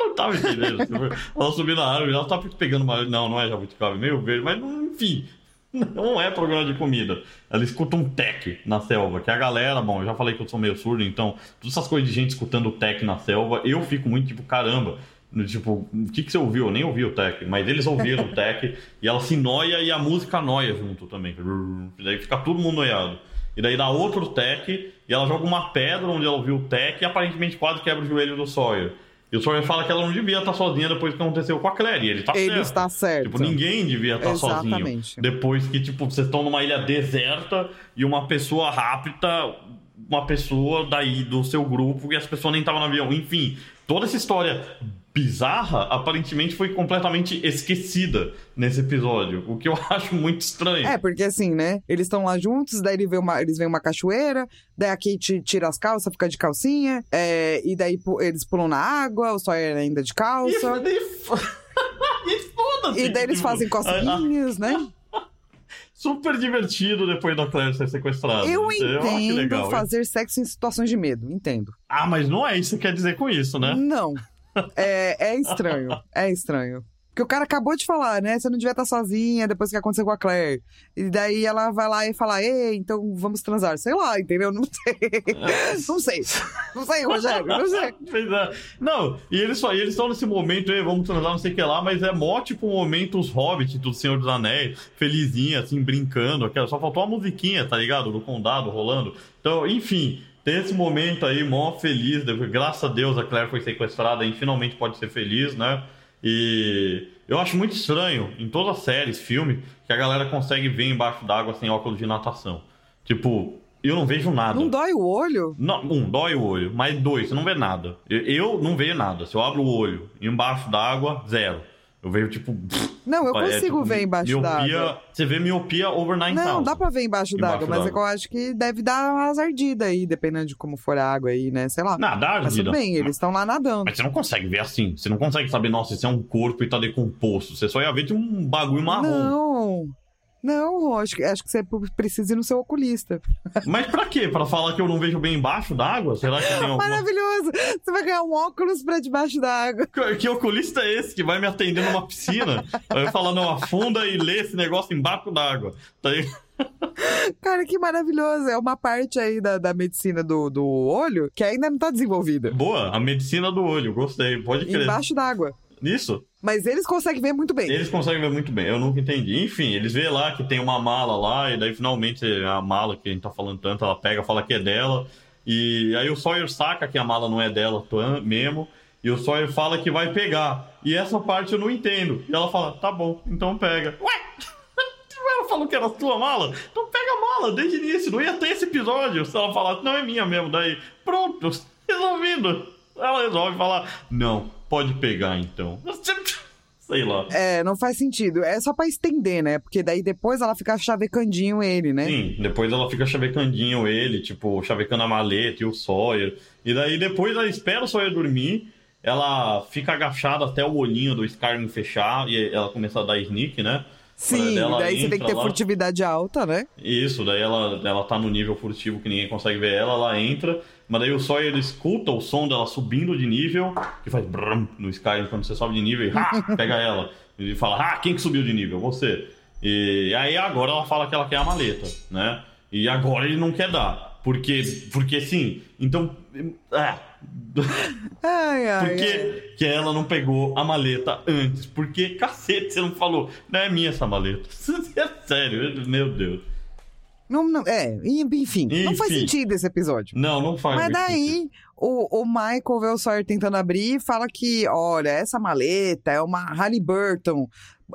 Não tava entendendo. ela subiu na árvore, ela tava pegando uma. Não, não é jabuticaba, é meio verde, mas enfim. Não é programa de comida. Ela escuta um tech na selva, que a galera, bom, eu já falei que eu sou meio surdo, então, todas essas coisas de gente escutando tech na selva, eu fico muito tipo, caramba. Tipo, o que, que você ouviu? Eu nem ouvi o tech, mas eles ouviram o tech e ela se noia e a música noia junto também. E daí fica todo mundo noiado. E daí dá outro tech e ela joga uma pedra onde ela ouviu o tech e aparentemente quase quebra o joelho do Sawyer. E o Sawyer fala que ela não devia estar sozinha depois que aconteceu com a Claire. E ele tá Ele certo. está certo. Tipo, ninguém devia estar sozinho. Exatamente. Depois que, tipo, vocês estão numa ilha deserta e uma pessoa rapta uma pessoa daí do seu grupo e as pessoas nem estavam no avião. Enfim, toda essa história bizarra aparentemente foi completamente esquecida nesse episódio. O que eu acho muito estranho. É, porque assim, né? Eles estão lá juntos, daí ele vê uma, eles veem uma cachoeira, daí a Kate tira as calças, fica de calcinha, é, e daí eles pulam na água, o Sawyer ainda de E, calça. daí f- e foda-se. E daí eles tipo, fazem cosquinhas, né? Super divertido depois da Claire ser sequestrada. Eu entendo fazer sexo em situações de medo, entendo. Ah, mas não é isso que quer dizer com isso, né? Não. É, é estranho. É estranho. Porque o cara acabou de falar, né? Você não devia estar sozinha depois que aconteceu com a Claire. E daí ela vai lá e fala, ei, então vamos transar. Sei lá, entendeu? Não sei. Não sei. Não sei, Rogério. Não sei. É. Não, e eles só, e eles estão nesse momento aí, vamos transar, não sei o que lá, mas é mó tipo um momento os hobbits do Senhor dos Anéis, felizinha, assim, brincando. Aquela, só faltou a musiquinha, tá ligado? Do condado rolando. Então, enfim, tem esse momento aí, mó feliz. Graças a Deus a Claire foi sequestrada e finalmente pode ser feliz, né? E eu acho muito estranho, em todas as séries, filme, que a galera consegue ver embaixo d'água sem óculos de natação. Tipo, eu não vejo nada. Não dói o olho? Não, um, dói o olho, mas dois, você não vê nada. Eu, eu não vejo nada. Se eu abro o olho embaixo d'água, zero. Eu vejo, tipo. Não, eu é, consigo tipo, ver embaixo d'água. Você vê miopia over 9000. Não, dá pra ver embaixo d'água, Embaixo mas é d'água. eu acho que deve dar umas ardidas aí, dependendo de como for a água aí, né? Sei lá. Não, dá mas tudo ardida. bem, eles estão lá nadando. Mas você não consegue ver assim. Você não consegue saber, nossa, isso é um corpo e tá decomposto. Você só ia ver de um bagulho marrom. Não. Não, acho que, acho que você precisa ir no seu oculista. Mas pra quê? Pra falar que eu não vejo bem embaixo d'água? Será que tem alguma. Maravilhoso! Você vai ganhar um óculos pra debaixo da água. Que- Que oculista é esse que vai me atender numa piscina? Vai falar, não, afunda e lê esse negócio embaixo d'água. Tá aí? Cara, que maravilhoso! É uma parte aí da, da medicina do, do olho que ainda não tá desenvolvida. Boa, a medicina do olho, gostei. Pode crer. Embaixo d'água. Isso. Mas eles conseguem ver muito bem. Eles conseguem ver muito bem, eu nunca entendi. Enfim, eles vê lá que tem uma mala lá, e daí finalmente a mala que a gente tá falando tanto, ela pega, fala que é dela. E aí o Sawyer saca que a mala não é dela mesmo, e o Sawyer fala que vai pegar. E essa parte eu não entendo. E ela fala, tá bom, então pega. Ué! Ela falou que era tua mala? Então pega a mala desde o início, não ia ter esse episódio. Se ela falasse, não é minha mesmo, daí pronto, resolvido. Ela resolve falar, não, pode pegar então. Sei lá. É, não faz sentido. É só pra estender, né? Porque daí depois ela fica chavecandinho ele, né? Sim, depois ela fica chavecandinho ele, tipo, chavecando a maleta e o Sawyer. E daí depois ela espera o Sawyer dormir, ela fica agachada até o olhinho do Skyrim fechar e ela começa a dar sneak, né? Sim, Daí você tem que ter lá. furtividade alta, né? Isso, daí ela, ela tá no nível furtivo que ninguém consegue ver ela, ela entra, mas daí o Sawyer escuta o som dela subindo de nível, que faz brum no Skyrim quando você sobe de nível e ha, pega ela. E fala, ah, quem que subiu de nível? Você. E aí agora ela fala que ela quer a maleta, né? E agora ele não quer dar. Porque, porque sim, então. É. Ai, ai, Por ai. que, que ela não pegou a maleta antes? Porque, cacete, você não falou, não é minha essa maleta. É sério, meu Deus. Não, não, é, enfim, não faz Enfim. sentido esse episódio. Não, não faz Mas sentido. daí, o, o Michael vê o Sawyer tentando abrir e fala que, olha, essa maleta é uma Halliburton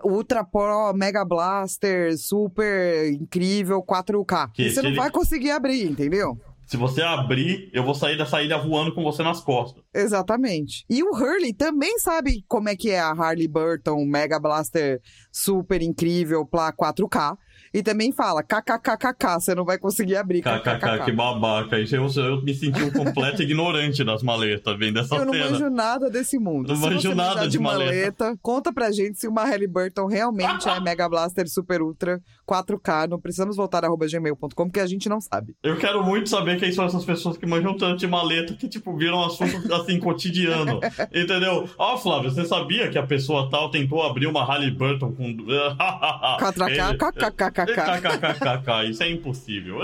Ultra Pro Mega Blaster super incrível 4K. Que você não ele- vai conseguir abrir, entendeu? Se você abrir, eu vou sair dessa ilha voando com você nas costas. Exatamente. E o Hurley também sabe como é que é a Harley Burton Mega Blaster super incrível pra 4K. E também fala, kkkk, você não vai conseguir abrir, KKK, que babaca. Eu, eu me senti um completo ignorante das maletas, vendo essa Eu não cena. manjo nada desse mundo. Não se manjo nada manjar de maleta. conta pra gente se uma Halliburton realmente é Mega Blaster Super Ultra 4K. Não precisamos voltar arroba gmail.com, porque a gente não sabe. Eu quero muito saber quem são essas pessoas que manjam tanto de maleta que, tipo, viram assunto assim, cotidiano. Entendeu? Ó, Flávio, você sabia que a pessoa tal tentou abrir uma Halliburton com. 4K, Ele- kkkk. KKKKK, isso é impossível.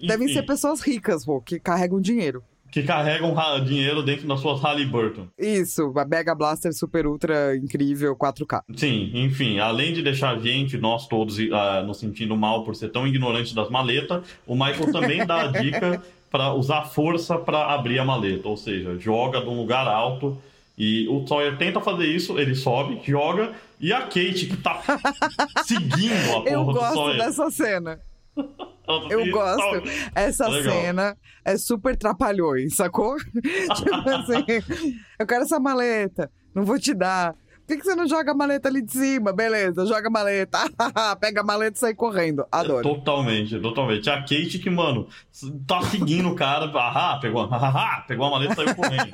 Devem ser pessoas ricas, pô, que carregam dinheiro. Que carregam dinheiro dentro das suas Halliburton. Isso, a Mega Blaster Super Ultra incrível 4K. Sim, enfim, além de deixar a gente, nós todos, ah, nos sentindo mal por ser tão ignorante das maletas, o Michael também dá a dica para usar força para abrir a maleta, ou seja, joga de um lugar alto e o Sawyer tenta fazer isso, ele sobe, joga e a Kate que tá seguindo a porra Eu do gosto Sawyer. dessa cena. Eu gosto. Essa Legal. cena é super trapalhões, sacou? tipo assim, eu quero essa maleta, não vou te dar. Por que, que você não joga a maleta ali de cima? Beleza, joga a maleta. Pega a maleta e sai correndo. Adoro. Totalmente, totalmente. A Kate que, mano, tá seguindo o cara, ah, pegou, ah, pegou a maleta e saiu correndo.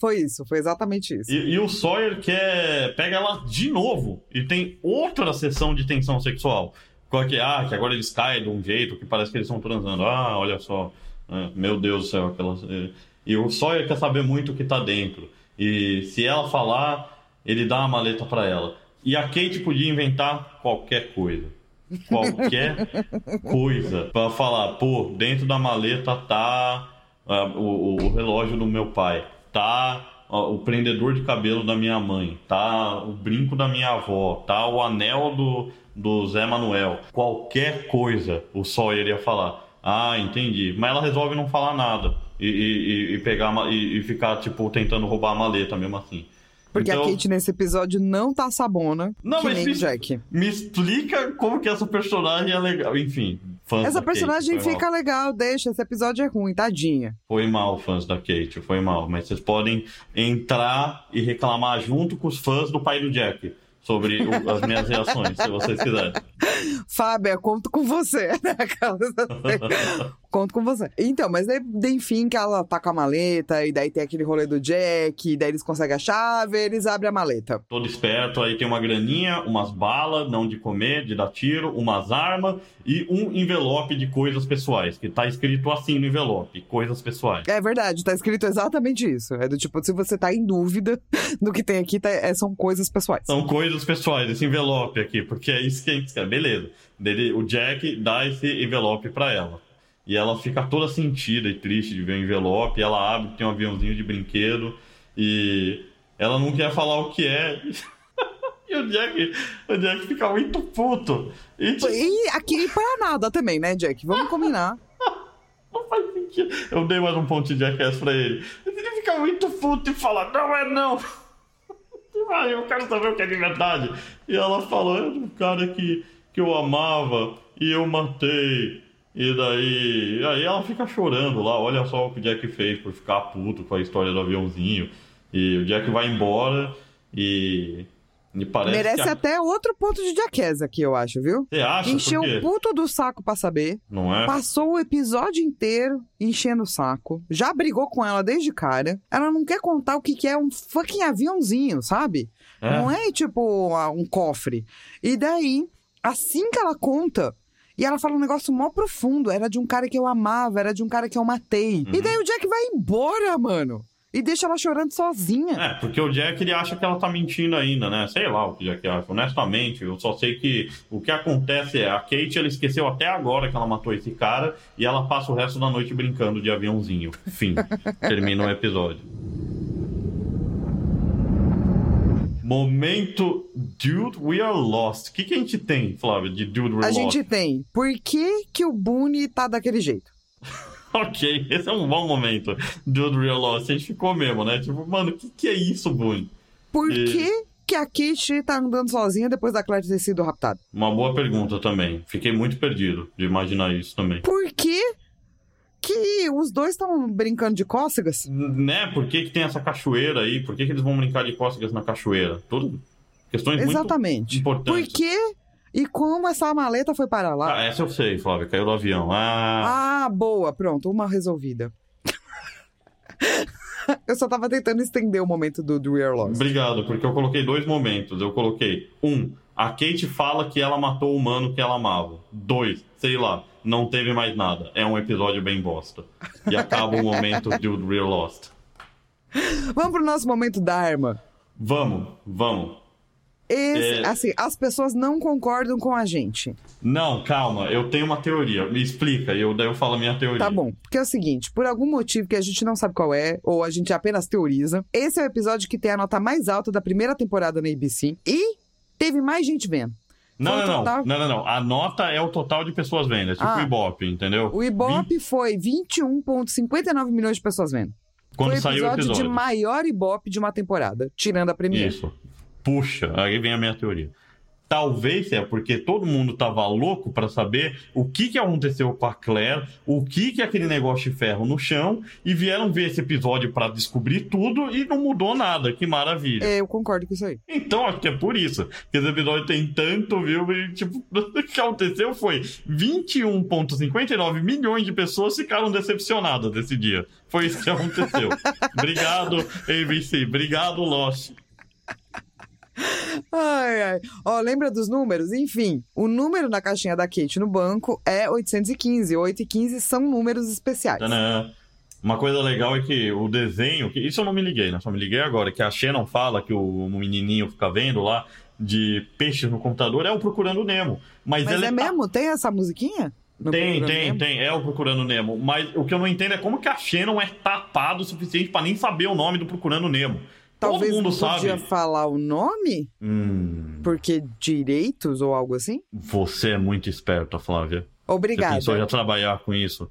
Foi isso, foi exatamente isso. E, e o Sawyer quer. pega ela de novo. E tem outra sessão de tensão sexual. Qual que é? Ah, que agora eles caem de um jeito que parece que eles estão transando. Ah, olha só. Ah, meu Deus do céu, aquelas. E o Sawyer quer saber muito o que tá dentro. E se ela falar, ele dá uma maleta pra ela. E a Kate podia inventar qualquer coisa. Qualquer coisa. Pra falar, pô, dentro da maleta tá ah, o, o- relógio do meu pai, tá o prendedor de cabelo da minha mãe, tá o brinco da minha avó, tá o anel do, do Zé Manuel. Qualquer coisa o Sawyer ia falar. Ah, entendi. Mas ela resolve não falar nada e, e- e- pegar e, e ficar tipo tentando roubar a maleta mesmo assim. Porque Então- a Kate nesse episódio não tá sabona. Não, mas isso- Jack. Me explica como que essa personagem é legal. Enfim, fãs Essa da Kate, personagem foi fica Mal. legal, deixa. Esse episódio é ruim, tadinha. Foi mal, fãs da Kate, foi mal. Mas vocês podem entrar e reclamar junto com os fãs do pai do Jack sobre o- as minhas reações, se vocês quiserem. Fábia, conto com você. né? Conto com você. Então, mas daí, enfim, que ela tá com a maleta, e daí tem aquele rolê do Jack, e daí eles conseguem a chave, eles abrem a maleta. Todo esperto, aí tem uma graninha, umas balas, não de comer, de dar tiro, umas armas e um envelope de coisas pessoais, que tá escrito assim no envelope, coisas pessoais. É verdade, tá escrito exatamente isso. É do tipo, se você tá em dúvida do que tem aqui, tá- é- são coisas pessoais. São coisas pessoais, esse envelope aqui, porque é isso que a gente quer. Beleza. Dele, o Jack dá esse envelope pra ela. E ela fica toda sentida e triste de ver o envelope. Ela abre, tem um aviãozinho de brinquedo. E ela não quer falar o que é. e o Jack, o Jack fica muito puto. E tipo, E aqui pra nada também, né, Jack? Vamos combinar. não faz sentido. Eu dei mais um ponto de Jackass pra ele. Ele fica muito puto e fala: Não é não. Ah, eu quero saber o que é de verdade. E ela falou: É um cara que, que eu amava e eu matei. E daí. Aí ela fica chorando lá. Olha só o que o Jack fez por ficar puto com a história do aviãozinho. E o Jack vai embora e. E parece Merece a... até outro ponto de Jackass aqui, eu acho, viu? Você acha? Encheu o puto do saco pra saber. Não é? Passou o episódio inteiro enchendo o saco. Já brigou com ela desde cara. Ela não quer contar o que, que é um fucking aviãozinho, sabe? É. Não é tipo um cofre. E daí, assim que ela conta. E ela fala um negócio mó profundo. Era de um cara que eu amava, era de um cara que eu matei. Uhum. E daí o Jack vai embora, mano. E deixa ela chorando sozinha. É, porque o Jack ele acha que ela tá mentindo ainda, né? Sei lá o que o Jack acha. Honestamente, eu só sei que o que acontece é a Kate ela esqueceu até agora que ela matou esse cara e ela passa o resto da noite brincando de aviãozinho. Fim. Termina o episódio. Momento Dude, we are lost. O que, que a gente tem, Flávia, de Dude, we're A lost? gente tem. Por que, que o Boone tá daquele jeito? Ok, esse é um bom momento. Dude, we are lost. A gente ficou mesmo, né? Tipo, mano, o que, que é isso, Boone? Por E- que, que a Kate tá andando sozinha depois da Claire ter sido raptada? Uma boa pergunta também. Fiquei muito perdido de imaginar isso também. Por que, que os dois estão brincando de cócegas? Né? Por que, que tem essa cachoeira aí? Por que, que eles vão brincar de cócegas na cachoeira? Tudo questões Exatamente. muito importantes. Por que e como essa maleta foi para lá? Ah, essa eu sei, Flávia. Caiu do avião. Ah, Ah, boa, pronto, uma resolvida. eu só tava tentando estender o momento do, do Real Lost. obrigado, porque eu coloquei dois momentos. Eu coloquei, um, a Kate fala que ela matou o humano que ela amava. Dois, sei lá, não teve mais nada. É um episódio bem bosta. E acaba o momento do Real Lost. Vamos pro nosso momento da arma. Vamos, vamos. Esse, É. assim, as pessoas não concordam com a gente. Não, calma, eu tenho uma teoria. Me explica, e eu, daí eu falo a minha teoria. Tá bom. Porque é o seguinte, por algum motivo que a gente não sabe qual é, ou a gente apenas teoriza, esse é o episódio que tem a nota mais alta da primeira temporada na ABC e teve mais gente vendo. Não, não, não, total- não, não, não. A nota é o total de pessoas vendo. É tipo Ah. o Ibope, entendeu? O Ibope foi 21,59 milhões de pessoas vendo. Quando foi o saiu o episódio, episódio. de maior Ibope de uma temporada, tirando a Premiere. Isso. Puxa, aí vem a minha teoria. Talvez é porque todo mundo tava louco pra saber o que, que aconteceu com a Claire, o que, que é aquele negócio de ferro no chão, e vieram ver esse episódio pra descobrir tudo e não mudou nada. Que maravilha. É, eu concordo com isso aí. Então, acho que é por isso que esse episódio tem tanto, viu? E, tipo, o que aconteceu foi 21,59 milhões de pessoas ficaram decepcionadas desse dia. Foi isso que aconteceu. Obrigado, ABC. Obrigado, Lost. Ai, ai. Ó, lembra dos números? Enfim, o número na caixinha da Kate no banco é 815. 8 e 15 são números especiais. Tadã. Uma coisa legal é que o desenho, que isso eu não me liguei, né? Só me liguei agora, que a Shannon fala que o menininho fica vendo lá de peixes no computador é o Procurando Nemo. Mas, Mas é tá- mesmo? Tem essa musiquinha? No Tem, tem, mesmo? tem. É o Procurando Nemo. Mas o que eu não entendo é como que a Shannon é tapada o suficiente pra nem saber o nome do Procurando Nemo. Talvez Todo mundo não podia sabe. falar o nome? Hum, Porque direitos ou algo assim? você é muito esperta, Flávia. Você Obrigada. pensou já trabalhar com isso?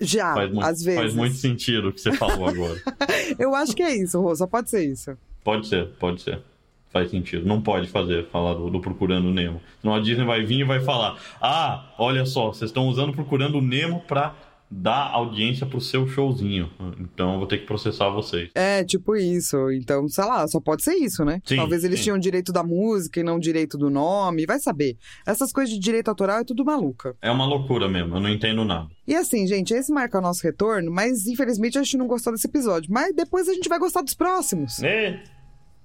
Já, faz, mu- às vezes. faz muito sentido o que você falou agora. Eu acho que é isso, Rô, só pode ser isso. Pode ser, pode ser. Faz sentido. Não pode fazer, falar do, do Procurando Nemo. Senão a Disney vai vir e vai falar: Ah, olha só, vocês estão usando Procurando Nemo pra dar audiência pro seu showzinho. Então eu vou ter que processar vocês. É, tipo isso. Então, sei lá, só pode ser isso, né? Sim, Talvez eles sim. tinham direito da música e não direito do nome, vai saber. Essas coisas de direito autoral é tudo maluca. É uma loucura mesmo, eu não entendo nada. E assim, gente, esse marca o nosso retorno, mas infelizmente a gente não gostou desse episódio. Mas depois a gente vai gostar dos próximos. É,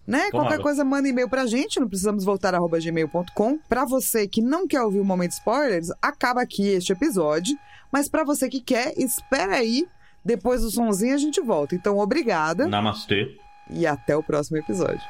Né? Tomara. Qualquer coisa, manda e-mail pra gente, não precisamos voltar arroba gmail.com. Pra você que não quer ouvir o Momento Spoilers, acaba aqui este episódio. Mas pra você que quer, espera aí. Depois do sonzinho a gente volta. Então, obrigada namastê. e até o próximo episódio.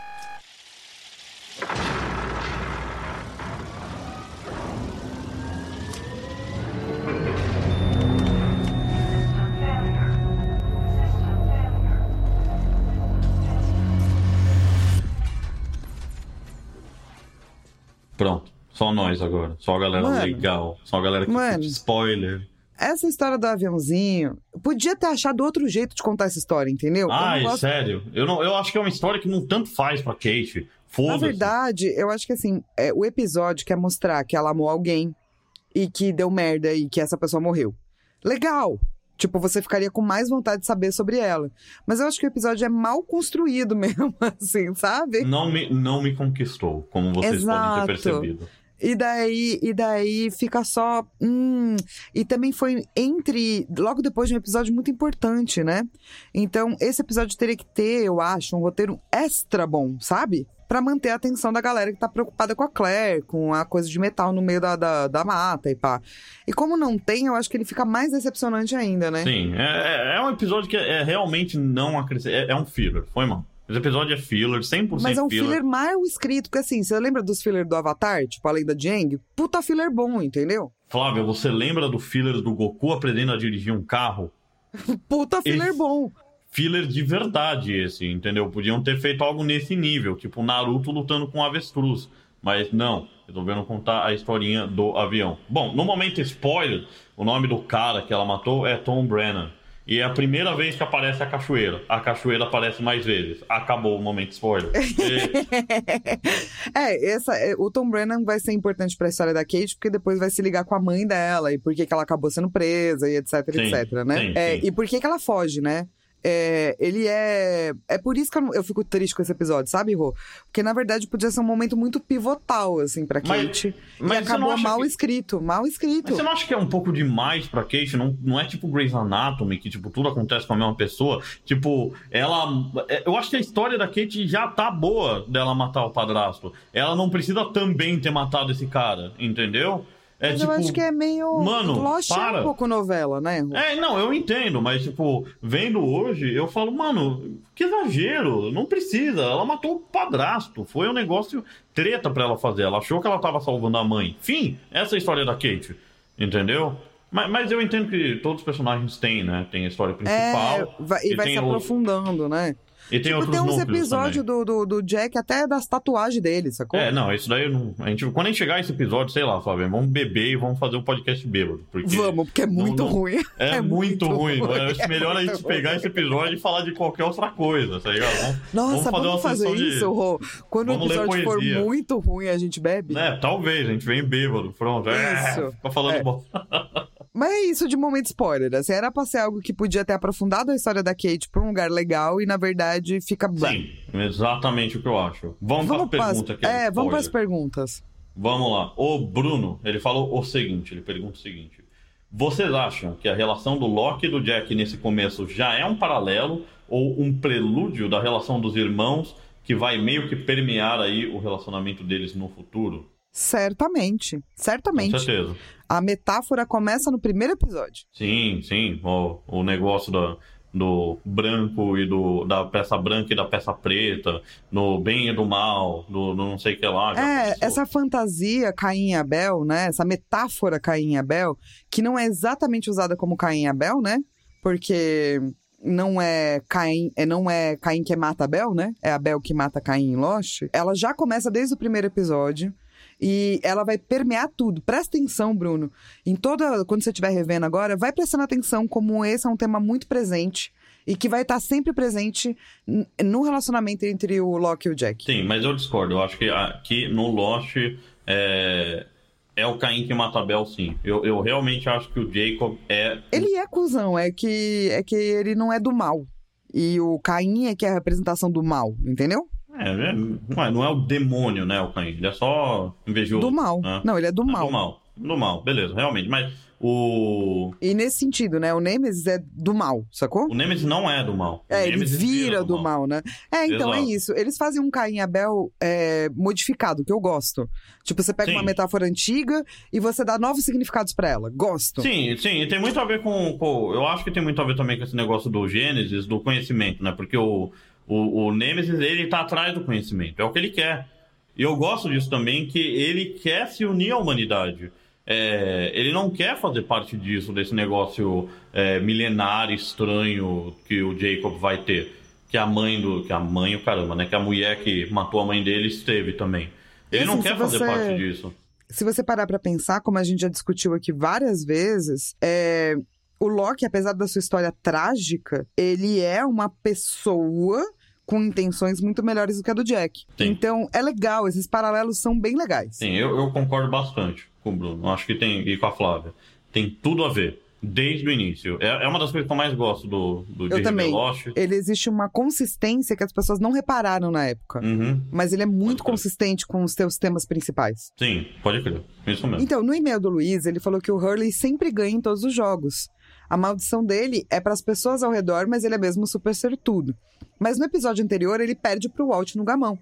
Pronto. Só nós agora. Só a galera Mano. legal. Só a galera que Mano. spoiler. Essa história do aviãozinho, podia ter achado outro jeito de contar essa história, entendeu? Eu Ai, gosto- sério. Eu, não, eu acho que é uma história que não tanto faz pra Kate. Na Foda-se. verdade, eu acho que assim, é, o episódio quer mostrar que ela amou alguém e que deu merda e que essa pessoa morreu. Legal! Tipo, você ficaria com mais vontade de saber sobre ela. Mas eu acho que o episódio é mal construído mesmo, assim, sabe? Não me, não me conquistou, como vocês Exato. podem ter percebido. E daí, e daí fica só. Hum, e também foi entre. Logo depois de um episódio muito importante, né? Então, esse episódio teria que ter, eu acho, um roteiro extra bom, sabe? Pra manter a atenção da galera que tá preocupada com a Claire, com a coisa de metal no meio da, da, da mata e pá. E como não tem, eu acho que ele fica mais decepcionante ainda, né? Sim, é, é- é um episódio que é, é realmente não acrescenta. É, é um filler, foi mal. Esse episódio é filler, 100% Mas é um filler mal escrito, porque assim, você lembra dos fillers do Avatar, tipo além da Jang? Puta filler bom, entendeu? Flávio, você lembra do filler do Goku aprendendo a dirigir um carro? Puta filler Esse- bom. Filler de verdade esse, entendeu? Podiam ter feito algo nesse nível, tipo Naruto lutando com avestruz. Mas não, resolveram contar a historinha do avião. Bom, no momento spoiler, o nome do cara que ela matou é Tom Brennan. E é a primeira vez que aparece a cachoeira. A cachoeira aparece mais vezes. Acabou o momento spoiler. É, essa, é, o Tom Brennan vai ser importante pra história da Kate, porque depois vai se ligar com a mãe dela e por que que ela acabou sendo presa e etc, Sim, etc, né? sim, É, sim. E por que que ela foge, né? É, ele é. É por isso que eu, eu fico triste com esse episódio, sabe, Rô? Porque na verdade podia ser um momento muito pivotal, assim, pra Mas- Kate. mas e acabou mal que- escrito, mal escrito. Mas você não acha que é um pouco demais pra Kate? Não, não é tipo Grey's Anatomy, que tipo, tudo acontece com a mesma pessoa. Tipo, ela. é, Eu acho que a história da Kate já tá boa dela matar o padrasto. Ela não precisa também ter matado esse cara, entendeu? É Mas tipo. eu acho que é meio. mano, Lost é para. um pouco novela, né? É, não, eu entendo, mas, tipo, vendo hoje, eu falo, mano, que exagero, não precisa. Ela matou o padrasto. Foi um negócio treta pra ela fazer. Ela achou que ela tava salvando a mãe. Fim, essa é a história da Kate. Entendeu? Mas, mas eu entendo que todos os personagens têm, né? Tem a história É, principal. vai- e, e vai se aprofundando, né? E tem Tipo, outros tem uns episódios do, do, do Jack até das tatuagens dele, sacou? É, não, isso daí não. A gente, quando a gente chegar esse episódio, sei lá, Fábio, vamos beber e vamos fazer um podcast bêbado. Porque Vamos, porque é muito não- ruim. É, muito, ruim. Eu acho melhor a gente muito pegar ruim. esse episódio e falar de qualquer outra coisa, tá ligado? Vamos, Nossa, vamos uma fazer, sessão de- isso, Rô. Quando Vamos o episódio for muito ruim, a gente bebe. É, talvez, a gente vem bêbado, pronto. É, Isso. fica falando É. bom. Mas é isso de momento spoiler. Assim, era pra ser algo que podia ter aprofundado a história da Kate pra um lugar legal e, na verdade, fica. blá. Sim, exatamente o que eu acho. Vamos, Vamos para as pras- perguntas aqui. É, vamos para as spoiler. perguntas. Vamos lá. O Bruno, ele falou o seguinte, ele pergunta o seguinte. Vocês acham que a relação do Loki e do Jack nesse começo já é um paralelo ou um prelúdio da relação dos irmãos que vai meio que permear aí o relacionamento deles no futuro? Certamente. Com Certamente. certeza. A metáfora começa no primeiro episódio. Sim, sim. O, o negócio da, do branco e do, da peça branca e da peça preta, no bem e do mal, do, do não sei o que lá. É, começou. essa fantasia Caim e Abel, né? Essa metáfora Caim e Abel, que não é exatamente usada como Caim e Abel, né? Porque não é Caim, é, não é Caim que mata Abel, né? É Abel que mata Caim em Lost. Ela já começa desde o primeiro episódio. E ela vai permear tudo. Presta atenção, Bruno. Em toda. Quando você estiver revendo agora, vai prestando atenção como esse é um tema muito presente E que vai estar sempre presente no relacionamento entre o Loki e o Jack. Sim, mas eu discordo. Eu acho que aqui no Lost é, é o Caim que mata a Bel, sim. Eu, eu realmente acho que o Jacob é. Ele é cuzão, é que, é que ele não é do mal. E o Caim é que é a representação do mal, entendeu? É, é- não, é, é o demônio, né, o Caim. Ele é só invejoso. Do mal. né? Não, ele é do É mal. do mal. Do mal, beleza, realmente. Mas o. E nesse sentido, né? O Nemesis é do mal, sacou? O Nemesis não é do mal. O É, ele Nemesis vira do mal, né? É, então é Exato. isso. Eles fazem um Caim Abel é, modificado, que eu gosto. Tipo, você pega Sim. uma metáfora antiga e você dá novos significados pra ela. Gosto. Sim, sim, e tem muito a ver com, com- Eu acho que tem muito a ver também com esse negócio do Gênesis, do conhecimento, né? Porque o, o, o Nemesis, ele tá atrás do conhecimento, é o que ele quer. E eu gosto disso também, que ele quer se unir à humanidade. É, ele não quer fazer parte disso, desse negócio é, milenar, estranho que o Jacob vai ter. Que a mãe do. Que a mãe, o caramba, né? Que a mulher que matou a mãe dele esteve também. Ele E não assim, quer fazer você- parte disso. Se você parar pra pensar, como a gente já discutiu aqui várias vezes, é, o Loki, apesar da sua história trágica, ele é uma pessoa com intenções muito melhores do que a do Jack. Sim. Então, é legal, esses paralelos são bem legais. Sim, eu, eu concordo bastante com o Bruno. Acho que tem. E com a Flávia. Tem tudo a ver. Desde o início. É, é uma das coisas que eu mais gosto do, do Eu também. Ele existe uma consistência que as pessoas não repararam na época. Uhum. Mas ele é muito consistente com os seus temas principais. Sim, pode crer. Isso mesmo. Então, no e-mail do Luiz, ele falou que o Hurley sempre ganha em todos os jogos. A maldição dele é para as pessoas ao redor, mas ele é mesmo super sortudo. Mas no episódio anterior, ele perde pro Walt no gamão.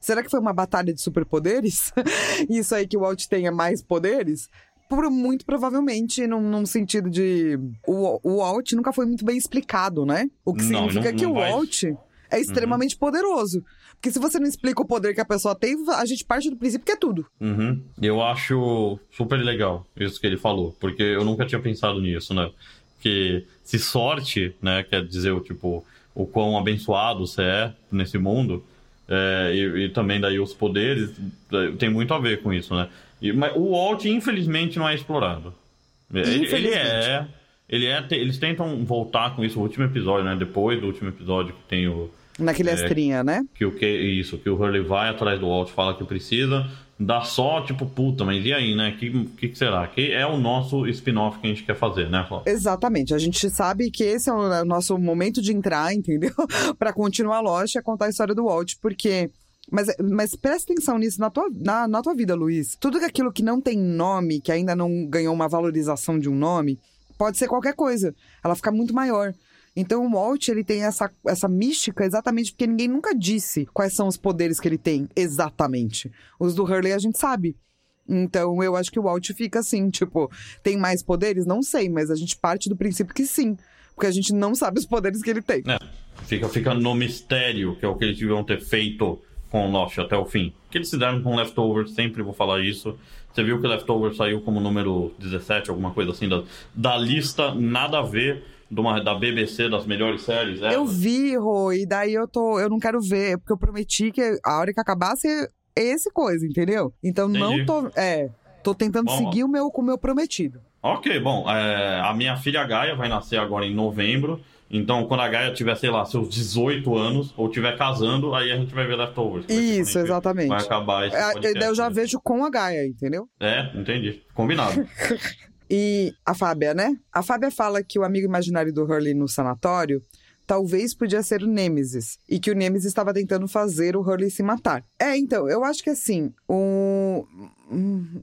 Será que foi uma batalha de superpoderes? Isso aí que o Walt tenha mais poderes? Por, muito provavelmente, num, num sentido de. O, o Walt nunca foi muito bem explicado, né? O que Não, significa não- que não o vai- Walt é extremamente poderoso. Porque se você não explica o poder que a pessoa tem, a gente parte do princípio que é tudo. Uhum. Eu acho super legal isso que ele falou, porque eu nunca tinha pensado nisso, né? Que se sorte, né, quer dizer o tipo o quão abençoado você é nesse mundo, é, e, e também daí os poderes é, tem muito a ver com isso, né? E, mas o Walt infelizmente não é explorado. Ele, ele é, ele é, te- eles tentam voltar com isso no último episódio, né? Depois do último episódio que tem o Naquele É. estrinha, né? que o que isso, que o Hurley vai atrás do Walt, fala que precisa, dá só, tipo, puta, mas e aí, né? Que que, que será? Que é o nosso spin-off que a gente quer fazer, né, Flávio? Exatamente. A gente sabe que esse é o é o nosso momento de entrar, entendeu? Pra continuar Lost e contar a história do Walt, porque. Mas, mas presta atenção nisso na tua, na, na tua vida, Luiz. Tudo aquilo que não tem nome, que ainda não ganhou uma valorização de um nome, pode ser qualquer coisa. Ela fica muito maior. Então o Walt, ele tem essa, essa mística exatamente porque ninguém nunca disse quais são os poderes que ele tem exatamente. Os do Hurley a gente sabe. Então eu acho que o Walt fica assim, tipo, tem mais poderes? Não sei, mas a gente parte do princípio que sim. Porque a gente não sabe os poderes que ele tem. É, fica, fica no mistério, que é o que eles deviam ter feito com Lost até o fim. O que eles fizeram com Leftovers, sempre vou falar isso. Você viu que Leftovers saiu como número 17, alguma coisa assim, da, da lista nada a ver de uma, da BBC, das melhores séries. É, Eu vi, Rô, e daí eu tô. Eu não quero ver, porque eu prometi que a hora que acabasse é esse coisa, entendeu? Então não Entendi. tô. É. Tô tentando Vamos seguir o meu, com o meu prometido. Ok, bom, é, a minha filha Gaia vai nascer agora em novembro. Então, quando a Gaia tiver, sei lá, seus 18 anos, ou tiver casando, aí a gente vai ver Leftovers. A Isso, exatamente. Vai acabar esse É, podcast, daí eu já né? vejo com a Gaia, entendeu? É, entendi. Combinado. E a Fábia, né? A Fábia fala que o amigo imaginário do Hurley no sanatório talvez podia ser o Nemesis. E que o Nemesis estava tentando fazer o Hurley se matar. É, então, eu acho que assim,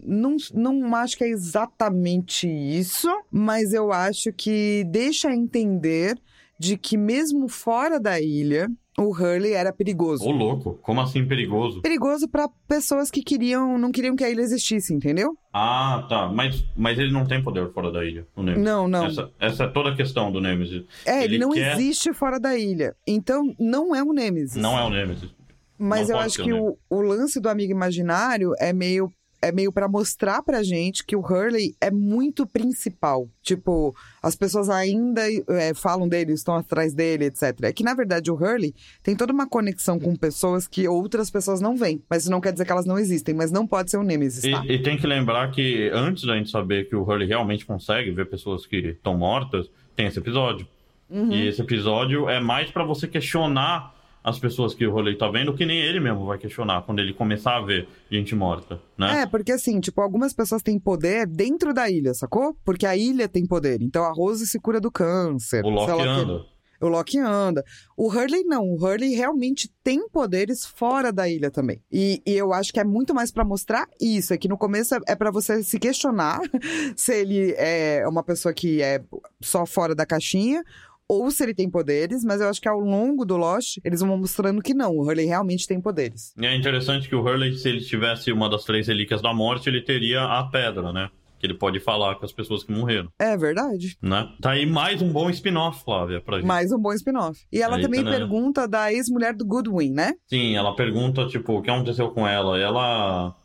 Não, não acho que é exatamente isso, mas eu acho que deixa entender de que mesmo fora da ilha, o Hurley era perigoso. Ô, louco, como assim perigoso? Perigoso para pessoas que queriam, não queriam que a ilha existisse, entendeu? Ah, tá. Mas, mas ele não tem poder fora da ilha, o Nemesis. Não, não. Essa, essa é toda a questão do Nemesis. É, ele, não quer- existe fora da ilha. Então, não é o Nemesis. Não é o Nemesis. Mas não eu acho que o, o lance do amigo imaginário é meio é meio para mostrar pra gente que o Hurley é muito principal. Tipo, as pessoas ainda é, falam dele, estão atrás dele, etc. É que, na verdade, o Hurley tem toda uma conexão com pessoas que outras pessoas não veem. Mas isso não quer dizer que elas não existem, mas não pode ser o Nemesis, E, tá? e tem que lembrar que antes da gente saber que o Hurley realmente consegue ver pessoas que estão mortas, tem esse episódio. Uhum. E esse episódio é mais pra você questionar as pessoas que o Hurley tá vendo, que nem ele mesmo vai questionar quando ele começar a ver gente morta, né? É, porque assim, tipo, algumas pessoas têm poder dentro da ilha, sacou? Porque a ilha tem poder. Então a Rose se cura do câncer. o Loki o anda. O Loki anda. O Hurley não. O Hurley realmente tem poderes fora da ilha também. E, e eu acho que é muito mais pra mostrar isso. É que no começo é, é para você se questionar se ele é uma pessoa que é só fora da caixinha. Ou se ele tem poderes, mas eu acho que ao longo do Lost, eles vão mostrando que não, o Hurley realmente tem poderes. E é interessante que o Hurley, se ele tivesse uma das três relíquias da morte, ele teria a pedra, né? Que ele pode falar com as pessoas que morreram, É verdade. né? Tá aí mais um bom spin-off, Flávia, pra gente. Mais um bom spin-off. E ela também né? pergunta da ex-mulher do Goodwin, né? Sim, ela pergunta, tipo, o que aconteceu com ela? Ela.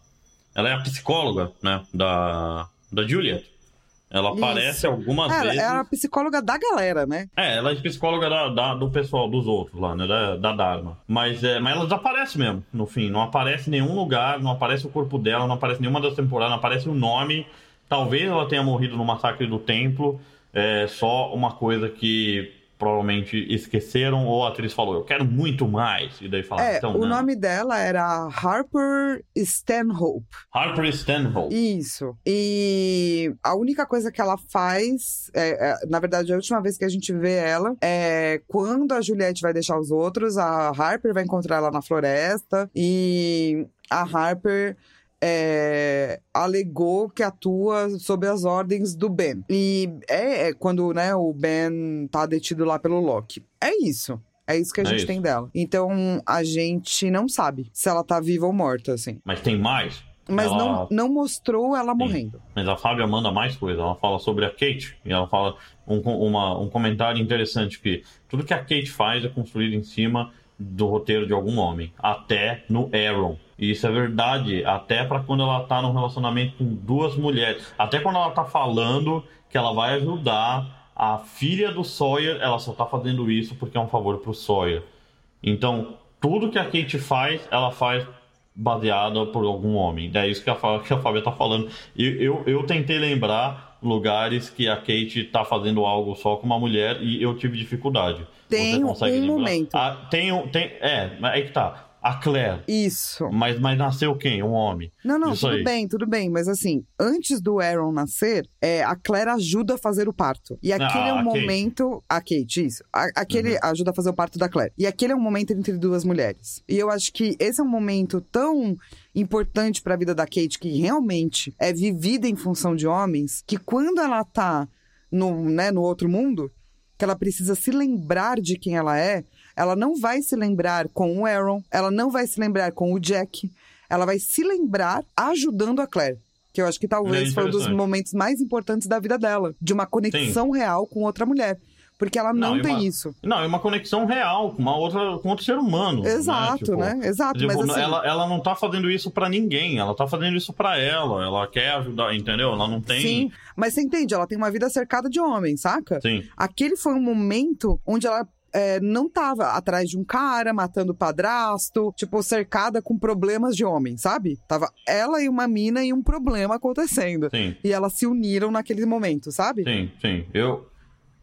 Ela é a psicóloga, né? Da. Da Juliet. Ela Isso. aparece algumas Ela, vezes. ela é a psicóloga da galera, né? É, ela é psicóloga da, da- do pessoal, dos outros lá, né? Da, da Dharma. Mas, é, mas ela desaparece mesmo, no fim. Não aparece em nenhum lugar, não aparece o corpo dela, não aparece nenhuma das temporadas, não aparece o nome. Talvez ela tenha morrido no massacre do templo. É só uma coisa que provavelmente esqueceram ou a atriz falou, eu quero muito mais. E daí falaram, é, então, o nome dela era Harper Stanhope. Harper Stanhope. Isso. E a única coisa que ela faz, é, é, na verdade, a última vez que a gente vê ela é quando a Juliette vai deixar os outros, a Harper vai encontrar ela na floresta e a Harper. É, alegou que atua sob as ordens do Ben. E é, é quando né, o Ben tá detido lá pelo Loki. É isso. É isso que a É gente isso. tem dela. Então a gente não sabe se ela tá viva ou morta, assim. Mas tem mais? Mas Ela- não, não mostrou ela morrendo. Mas a Fábia manda mais coisa. Ela fala sobre a Kate. E ela fala um, uma- um comentário interessante que tudo que a Kate faz é construído em cima do roteiro de algum homem. Até no Aaron. E isso é verdade. Até pra quando ela tá num relacionamento com duas mulheres. Até quando ela tá falando que ela vai ajudar a filha do Sawyer. Ela só tá fazendo isso porque é um favor pro Sawyer. Então, tudo que a Kate faz, ela faz baseada por algum homem. É isso que a, que a Fábia tá falando. Eu, eu tentei lembrar lugares que a Kate tá fazendo algo só com uma mulher e eu tive dificuldade. Tem Você consegue um lembrar? momento. Ah, tem, um- tem, é, mas aí que tá. A Claire. Isso. Mas, mas nasceu quem? Um homem. Não, não, Isso tudo aí. bem, tudo bem. Mas assim, antes do Aaron nascer, é, a Claire ajuda a fazer o parto. E aquele é Ah, um a Kate. momento. A Kate, isso. A- aquele Uhum. ajuda a fazer o parto da Claire. E aquele é um momento entre duas mulheres. E eu acho que esse é um momento tão importante pra vida da Kate, que realmente é vivida em função de homens, que quando ela tá no, né, no outro mundo, que ela precisa se lembrar de quem ela é, ela não vai se lembrar com o Aaron, ela não vai se lembrar com o Jack, ela vai se lembrar ajudando a Claire. Que eu acho que talvez É foi um dos momentos mais importantes da vida dela, de uma conexão real com outra mulher. Porque ela não, Não, tem uma- isso. Não, é uma conexão real com uma outra, com outro ser humano. Exato, né? né? Tipo, Exato, Tipo, mas assim, ela, ela não tá fazendo isso pra ninguém, ela tá fazendo isso pra ela. Ela quer ajudar, entendeu? Ela não tem. sim. Mas você entende, ela tem uma vida cercada de homens, saca? Sim. Aquele foi um momento onde ela é, não tava atrás de um cara, matando o padrasto, tipo, cercada com problemas de homem, sabe? Tava ela e uma mina e um problema acontecendo. Sim, E elas se uniram naquele momento, sabe? sim, sim. Eu,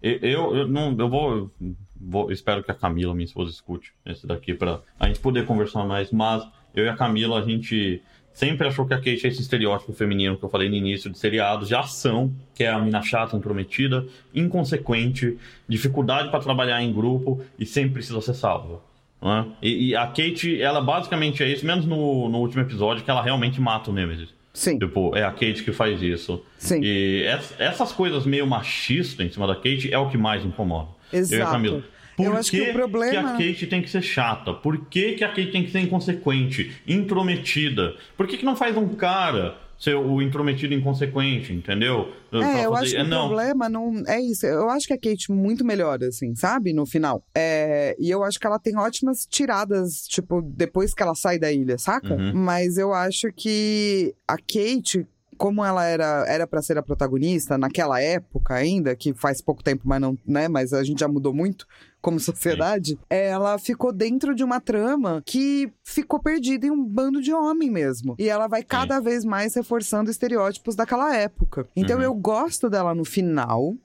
eu, eu, não, eu vou, vou, espero que a Camila, minha esposa, escute esse daqui pra a gente poder conversar mais. Mas eu e a Camila, a gente sempre achou que a Kate é esse estereótipo feminino que eu falei no início de seriados de ação, que é a mina chata, intrometida, inconsequente, dificuldade pra trabalhar em grupo e sempre precisa ser salva. não é? E, e a Kate, ela basicamente é isso, menos no, no último episódio, que ela realmente mata o Nemesis. Sim, Tipo, é a Kate que faz isso. sim. E ess- essas coisas meio machistas em cima da Kate é o que mais incomoda. Eu e a Exato. Camila. Por Eu acho que o problema- que a Kate tem que ser chata? Por que, que a Kate tem que ser inconsequente, intrometida? Por que, que não faz um cara ser o intrometido inconsequente, entendeu? Pra É, eu fazer- acho que é, o não. problema não é isso. Eu acho que a Kate muito melhor, assim, sabe? No final. É, e eu acho que ela tem ótimas tiradas, tipo, depois que ela sai da ilha, saca? Uhum. Mas eu acho que a Kate. Como ela era era para ser a protagonista naquela época ainda, que faz pouco tempo, mas não, né? Mas a gente já mudou muito como sociedade. Ela ficou dentro de uma trama que ficou perdida em um bando de homem mesmo. E ela vai cada vez mais reforçando estereótipos daquela época. Então Uhum. eu gosto dela no final.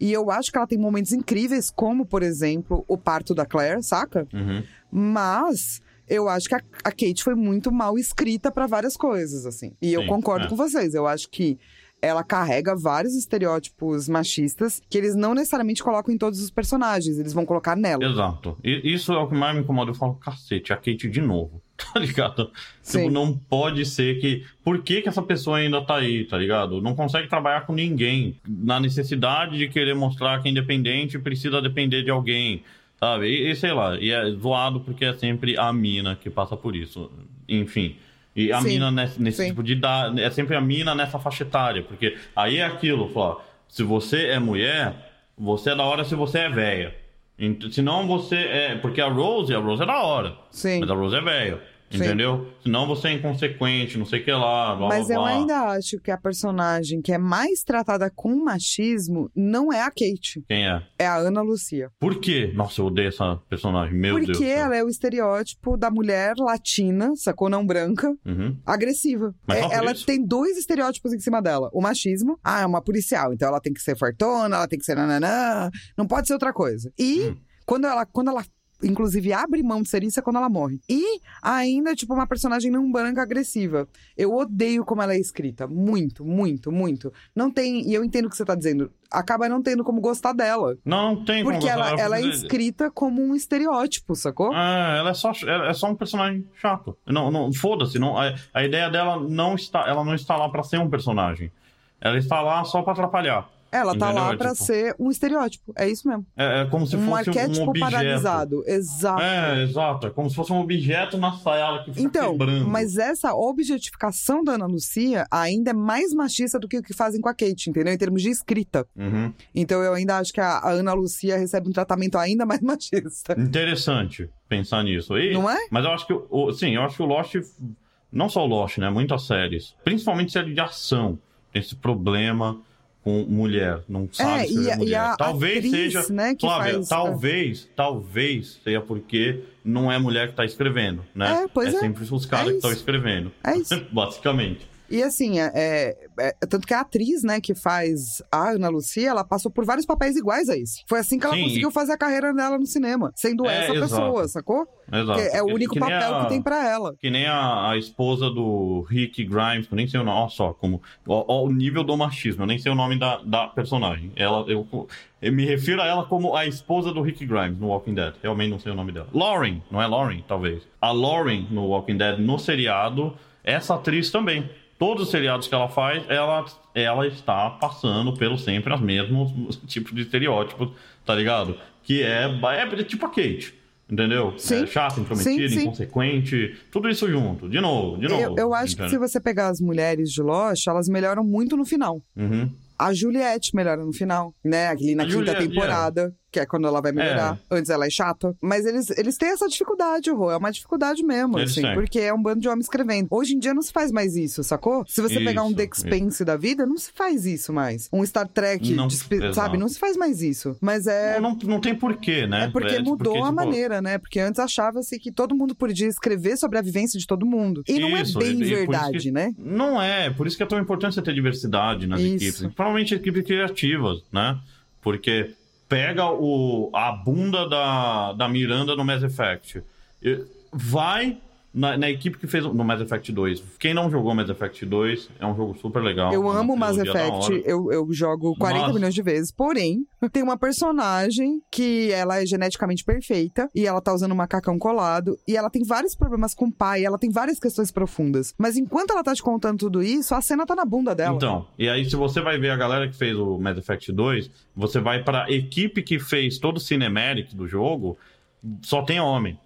E eu acho que ela tem momentos incríveis, como, por exemplo, o parto da Claire, saca? Uhum. Mas eu acho que a, a Kate foi muito mal escrita pra várias coisas, assim. E eu Sim, concordo é. com vocês. Eu acho que ela carrega vários estereótipos machistas que eles não necessariamente colocam em todos os personagens, eles vão colocar nela. Exato. E isso é o que mais me incomoda. Eu falo, cacete, a Kate de novo. Tá ligado? Sim. Tipo, não pode ser que. Por que, que essa pessoa ainda tá aí, tá ligado? Não consegue trabalhar com ninguém. Na necessidade de querer mostrar que é independente precisa depender de alguém. Sabe? E, e sei lá. E é zoado porque é sempre a mina que passa por isso. Enfim. E a Sim, mina nesse, nesse tipo de idade. É sempre a mina nessa faixa etária. Porque aí é aquilo, fala, se você é mulher, você é da hora se você é velha. Ent- Senão você é. Porque a Rose, a Rose é da hora. Sim. Mas a Rose é velha. Sim. Entendeu? Senão você é inconsequente, não sei o que lá, blá Mas blá eu blá. ainda acho que a personagem que é mais tratada com machismo não é a Kate, Quem é? é a Ana Lucia. Por quê? Nossa, eu odeio essa personagem. Meu Porque Deus. céu. ela é o estereótipo da mulher latina, sacou? Não branca, Uhum. agressiva. Mas É, por ela isso? tem dois estereótipos em cima dela. O machismo, ah, é uma policial, então ela tem que ser fortona, ela tem que ser nananã, não pode ser outra coisa. E Hum. quando ela quando ela inclusive abre mão de ser isso é quando ela morre. E ainda tipo uma personagem não branca agressiva. Eu odeio como ela é escrita, muito, muito, muito. Não tem, e eu entendo o que você tá dizendo. Acaba não tendo como gostar dela, Não, não tem porque como ela, gostar, ela é escrita como um estereótipo, sacou? É, ela é só, é é só um personagem chato. Não, não, foda-se, não, a, a ideia dela não está, ela não está lá pra ser um personagem. Ela está lá só pra atrapalhar. Ela tá lá É pra tipo- ser um estereótipo. É isso mesmo. É, é como se um fosse um arquétipo objeto. paralisado. Exato. É, exato. É como se fosse um objeto na sala que fica Então, quebrando. mas essa objetificação da Ana Lucia ainda é mais machista do que o que fazem com a Kate, entendeu? Em termos de escrita. Uhum. Então eu ainda acho que a, a Ana Lucia recebe um tratamento ainda mais machista. Interessante pensar nisso. E, Não é? Mas eu acho que, o- sim, eu acho que o Lost, não só o Lost, né? Muitas séries, principalmente série de ação, tem esse problema com mulher, não sabe É, e mulher. a talvez atriz, seja, né, Flávia, faz- talvez, talvez seja porque não é mulher que tá escrevendo, né? É, pois é. sempre os caras É que estão escrevendo. É isso. Basicamente. E assim, é, é- é- tanto que a atriz, né, que faz a Ana Lucia, ela passou por vários papéis iguais a esse. Foi assim que ela Sim, conseguiu e- fazer a carreira dela no cinema, sendo É, essa exato. pessoa, sacou? Exato. Que é o Que- único que papel a- que tem pra ela. Que nem a, a esposa do Rick Grimes, que eu nem sei o nome, olha só, como, ó, ó o nível do machismo, eu nem sei o nome da, da personagem. Ela, eu, eu me refiro a ela como a esposa do Rick Grimes no Walking Dead. Realmente não sei o nome dela. Lauren, não é Lauren, talvez. A Lauren no Walking Dead, no seriado, essa atriz também. Todos os seriados que ela faz, ela, ela está passando pelo sempre os mesmos tipos de estereótipos, tá ligado? Que é, é tipo a Kate. Entendeu? Sim. É chata, intrometida, Sim, sim. inconsequente, tudo isso junto, de novo, de novo. Eu, eu acho que se entendeu? você pegar as mulheres de Lost, elas melhoram muito no final. Uhum. A Juliette melhora no final, né? Ali na A quinta Juliette, temporada, que é quando ela vai melhorar. Antes ela é chata. Mas eles, eles têm essa dificuldade, Rô. É uma dificuldade mesmo, Eles assim. têm. Porque é um bando de homens escrevendo. Hoje em dia não se faz mais isso, sacou? Se você pegar um Isso, The Expanse da vida, não se faz isso mais. Um Star Trek, Não, exato. sabe? Não se faz mais isso. Mas é... Não, não, não tem porquê, né? É porque tipo, mudou a tipo, maneira, né? Porque antes achava-se que todo mundo podia escrever sobre a vivência de todo mundo. E não Isso, é bem e- isso verdade, que- né? Não é, por isso que é tão importante você ter diversidade nas Isso. equipes. Provavelmente equipes criativas, né? Porque pega o, a bunda da, da Miranda no Mass Effect. Vai na, na equipe que fez o- no Mass Effect 2. Quem não jogou Mass Effect 2, é um jogo super legal. Eu amo Mass Effect, eu, eu jogo 40 Mas- milhões de vezes, porém, tem uma personagem que ela é geneticamente perfeita e ela tá usando um macacão colado e ela tem vários problemas com o pai, ela tem várias questões profundas. Mas enquanto ela tá te contando tudo isso, a cena tá na bunda dela. Então, e aí se você vai ver a galera que fez o Mass Effect 2, você vai pra equipe que fez todo o cinematic do jogo, só tem homem.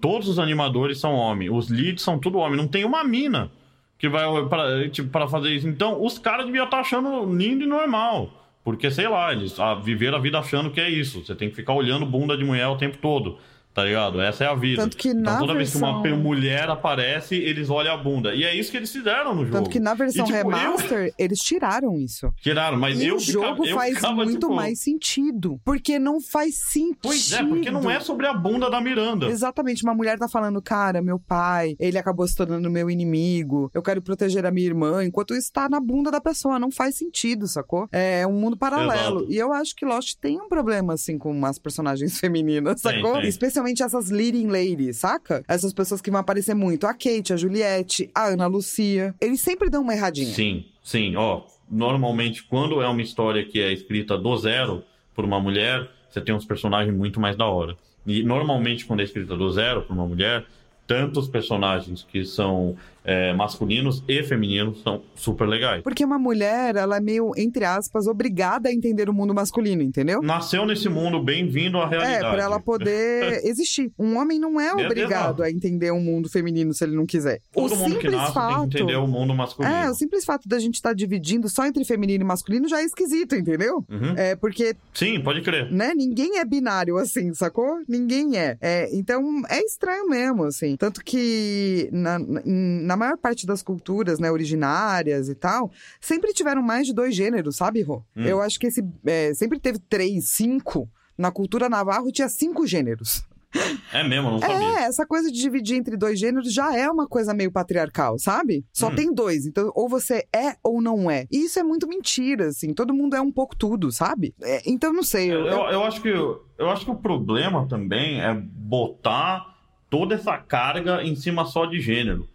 Todos os animadores são homem, os leads são tudo homem, não tem uma mina que vai pra, tipo, fazer isso. Então, os caras deviam estar achando lindo e normal. Porque, sei lá, eles ah, viveram a vida achando que é isso. Você tem que ficar olhando bunda de mulher o tempo todo. Tá ligado? Essa é a vida. Tanto que na então, toda vez que uma versão- mulher aparece, eles olham a bunda. E é isso que eles fizeram no jogo. Tanto que na versão E, tipo, eu- remaster, eles tiraram isso. Tiraram, mas e eu o jogo ficava, eu faz ficava, muito tipo, mais sentido. Porque não faz sentido. Pois é, porque não é sobre a bunda da Miranda. Exatamente, uma mulher tá falando, cara, meu pai, ele acabou se tornando meu inimigo, eu quero proteger a minha irmã, enquanto isso tá na bunda da pessoa, não faz sentido, sacou? É um mundo paralelo. Exato. E eu acho que Lost tem um problema, assim, com as personagens femininas, Tem, sacou? tem. Especialmente essas leading ladies, saca? Essas pessoas que vão aparecer muito, a Kate, a Juliette, a Ana Lucia, eles sempre dão uma erradinha. Sim, sim. Ó, normalmente, quando é uma história que é escrita do zero por uma mulher, você tem uns personagens muito mais da hora. E normalmente, quando é escrita do zero por uma mulher, tanto os personagens que são é, masculinos e femininos são super legais. Porque uma mulher, ela é meio, entre aspas, obrigada a entender o mundo masculino, entendeu? Nasceu nesse mundo, bem-vindo à realidade. É, pra ela poder existir. Um homem não é É, obrigado exato. a entender um mundo feminino se ele não quiser. Todo o mundo que simples nasce fato... tem que entender o mundo masculino. É, o simples fato da gente estar dividindo só entre feminino e masculino já é esquisito, entendeu? Uhum. É porque, Sim, pode crer. né, ninguém é binário assim, sacou? Ninguém é. É, então, é estranho mesmo, assim. Tanto que na, na, na maior parte das culturas, né, originárias e tal, sempre tiveram mais de dois gêneros, sabe, Rô? Hum. Eu acho que esse é, sempre teve três, cinco. Na cultura navarro tinha cinco gêneros. É mesmo, não sabia. É, essa coisa de dividir entre dois gêneros já é uma coisa meio patriarcal, sabe? Só Hum. tem dois, então ou você é ou não é. E isso é muito mentira, assim. Todo mundo é um pouco tudo, sabe? É, então não sei. Eu, Eu, eu- eu acho que, eu acho que o problema também é botar toda essa carga em cima só de gênero.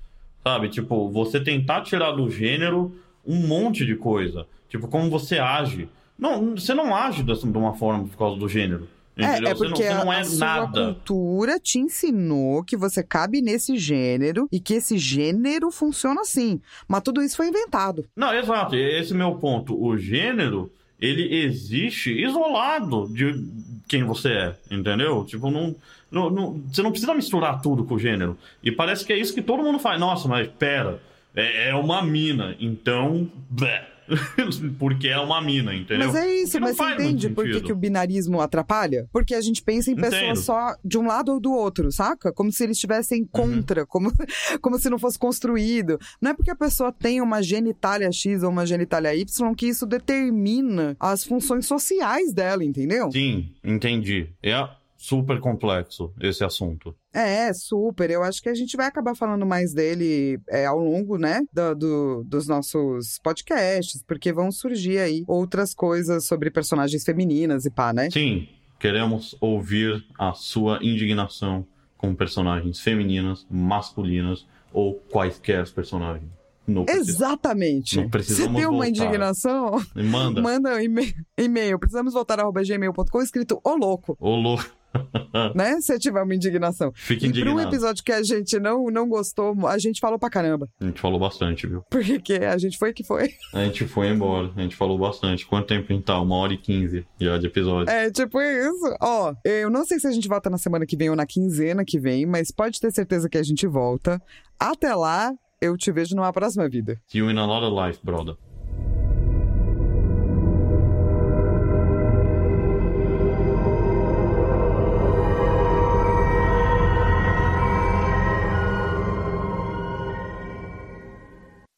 Sabe? Tipo, você tentar tirar do gênero um monte de coisa. Tipo, como você age. Não, você não age dessa- de uma forma por causa do gênero. Entendeu? É, é Você não- porque você não, a, é a sua nada. cultura te ensinou que você cabe nesse gênero e que esse gênero funciona assim. Mas tudo isso foi inventado. Não, exato. Esse é o meu ponto. O gênero, ele existe isolado de quem você é, entendeu? Tipo, não, não, não- você não precisa misturar tudo com o gênero. E parece que é isso que todo mundo faz. Nossa, mas pera, é, é uma mina, então... blé. Porque é uma mina, entendeu? Mas é isso, mas você entende por que, que o binarismo atrapalha? Porque a gente pensa em pessoas só de um lado ou do outro, saca? Como se eles Uhum. estivessem contra, como, como se não fosse construído. Não é porque a pessoa tem uma genitália X ou uma genitália Y que isso determina as funções sociais dela, entendeu? Sim, entendi. É super complexo esse assunto. É, super. Eu acho que a gente vai acabar falando mais dele é, ao longo, né, do, do- dos nossos podcasts, porque vão surgir aí outras coisas sobre personagens femininas e pá, né? Sim, queremos ouvir a sua indignação com personagens femininas, masculinas ou quaisquer personagens. Não Exatamente. Não Você tem uma voltar. indignação? Manda. Manda um e-mail. e-mail. Precisamos voltar arroba gmail.com escrito ô louco, Ô, louco. né? Se tiver uma indignação. Fique E para um indignado. episódio que a gente não, não gostou, a gente falou pra caramba. A gente falou bastante, viu? Porque que a gente foi que foi. A gente foi embora. A gente falou bastante. Quanto tempo a gente tá? Uma hora e quinze já de episódio. É, tipo isso. Ó, eu não sei se a gente volta na semana que vem ou na quinzena que vem, mas pode ter certeza que a gente volta. Até lá, eu te vejo numa próxima vida. See you in another life, brother.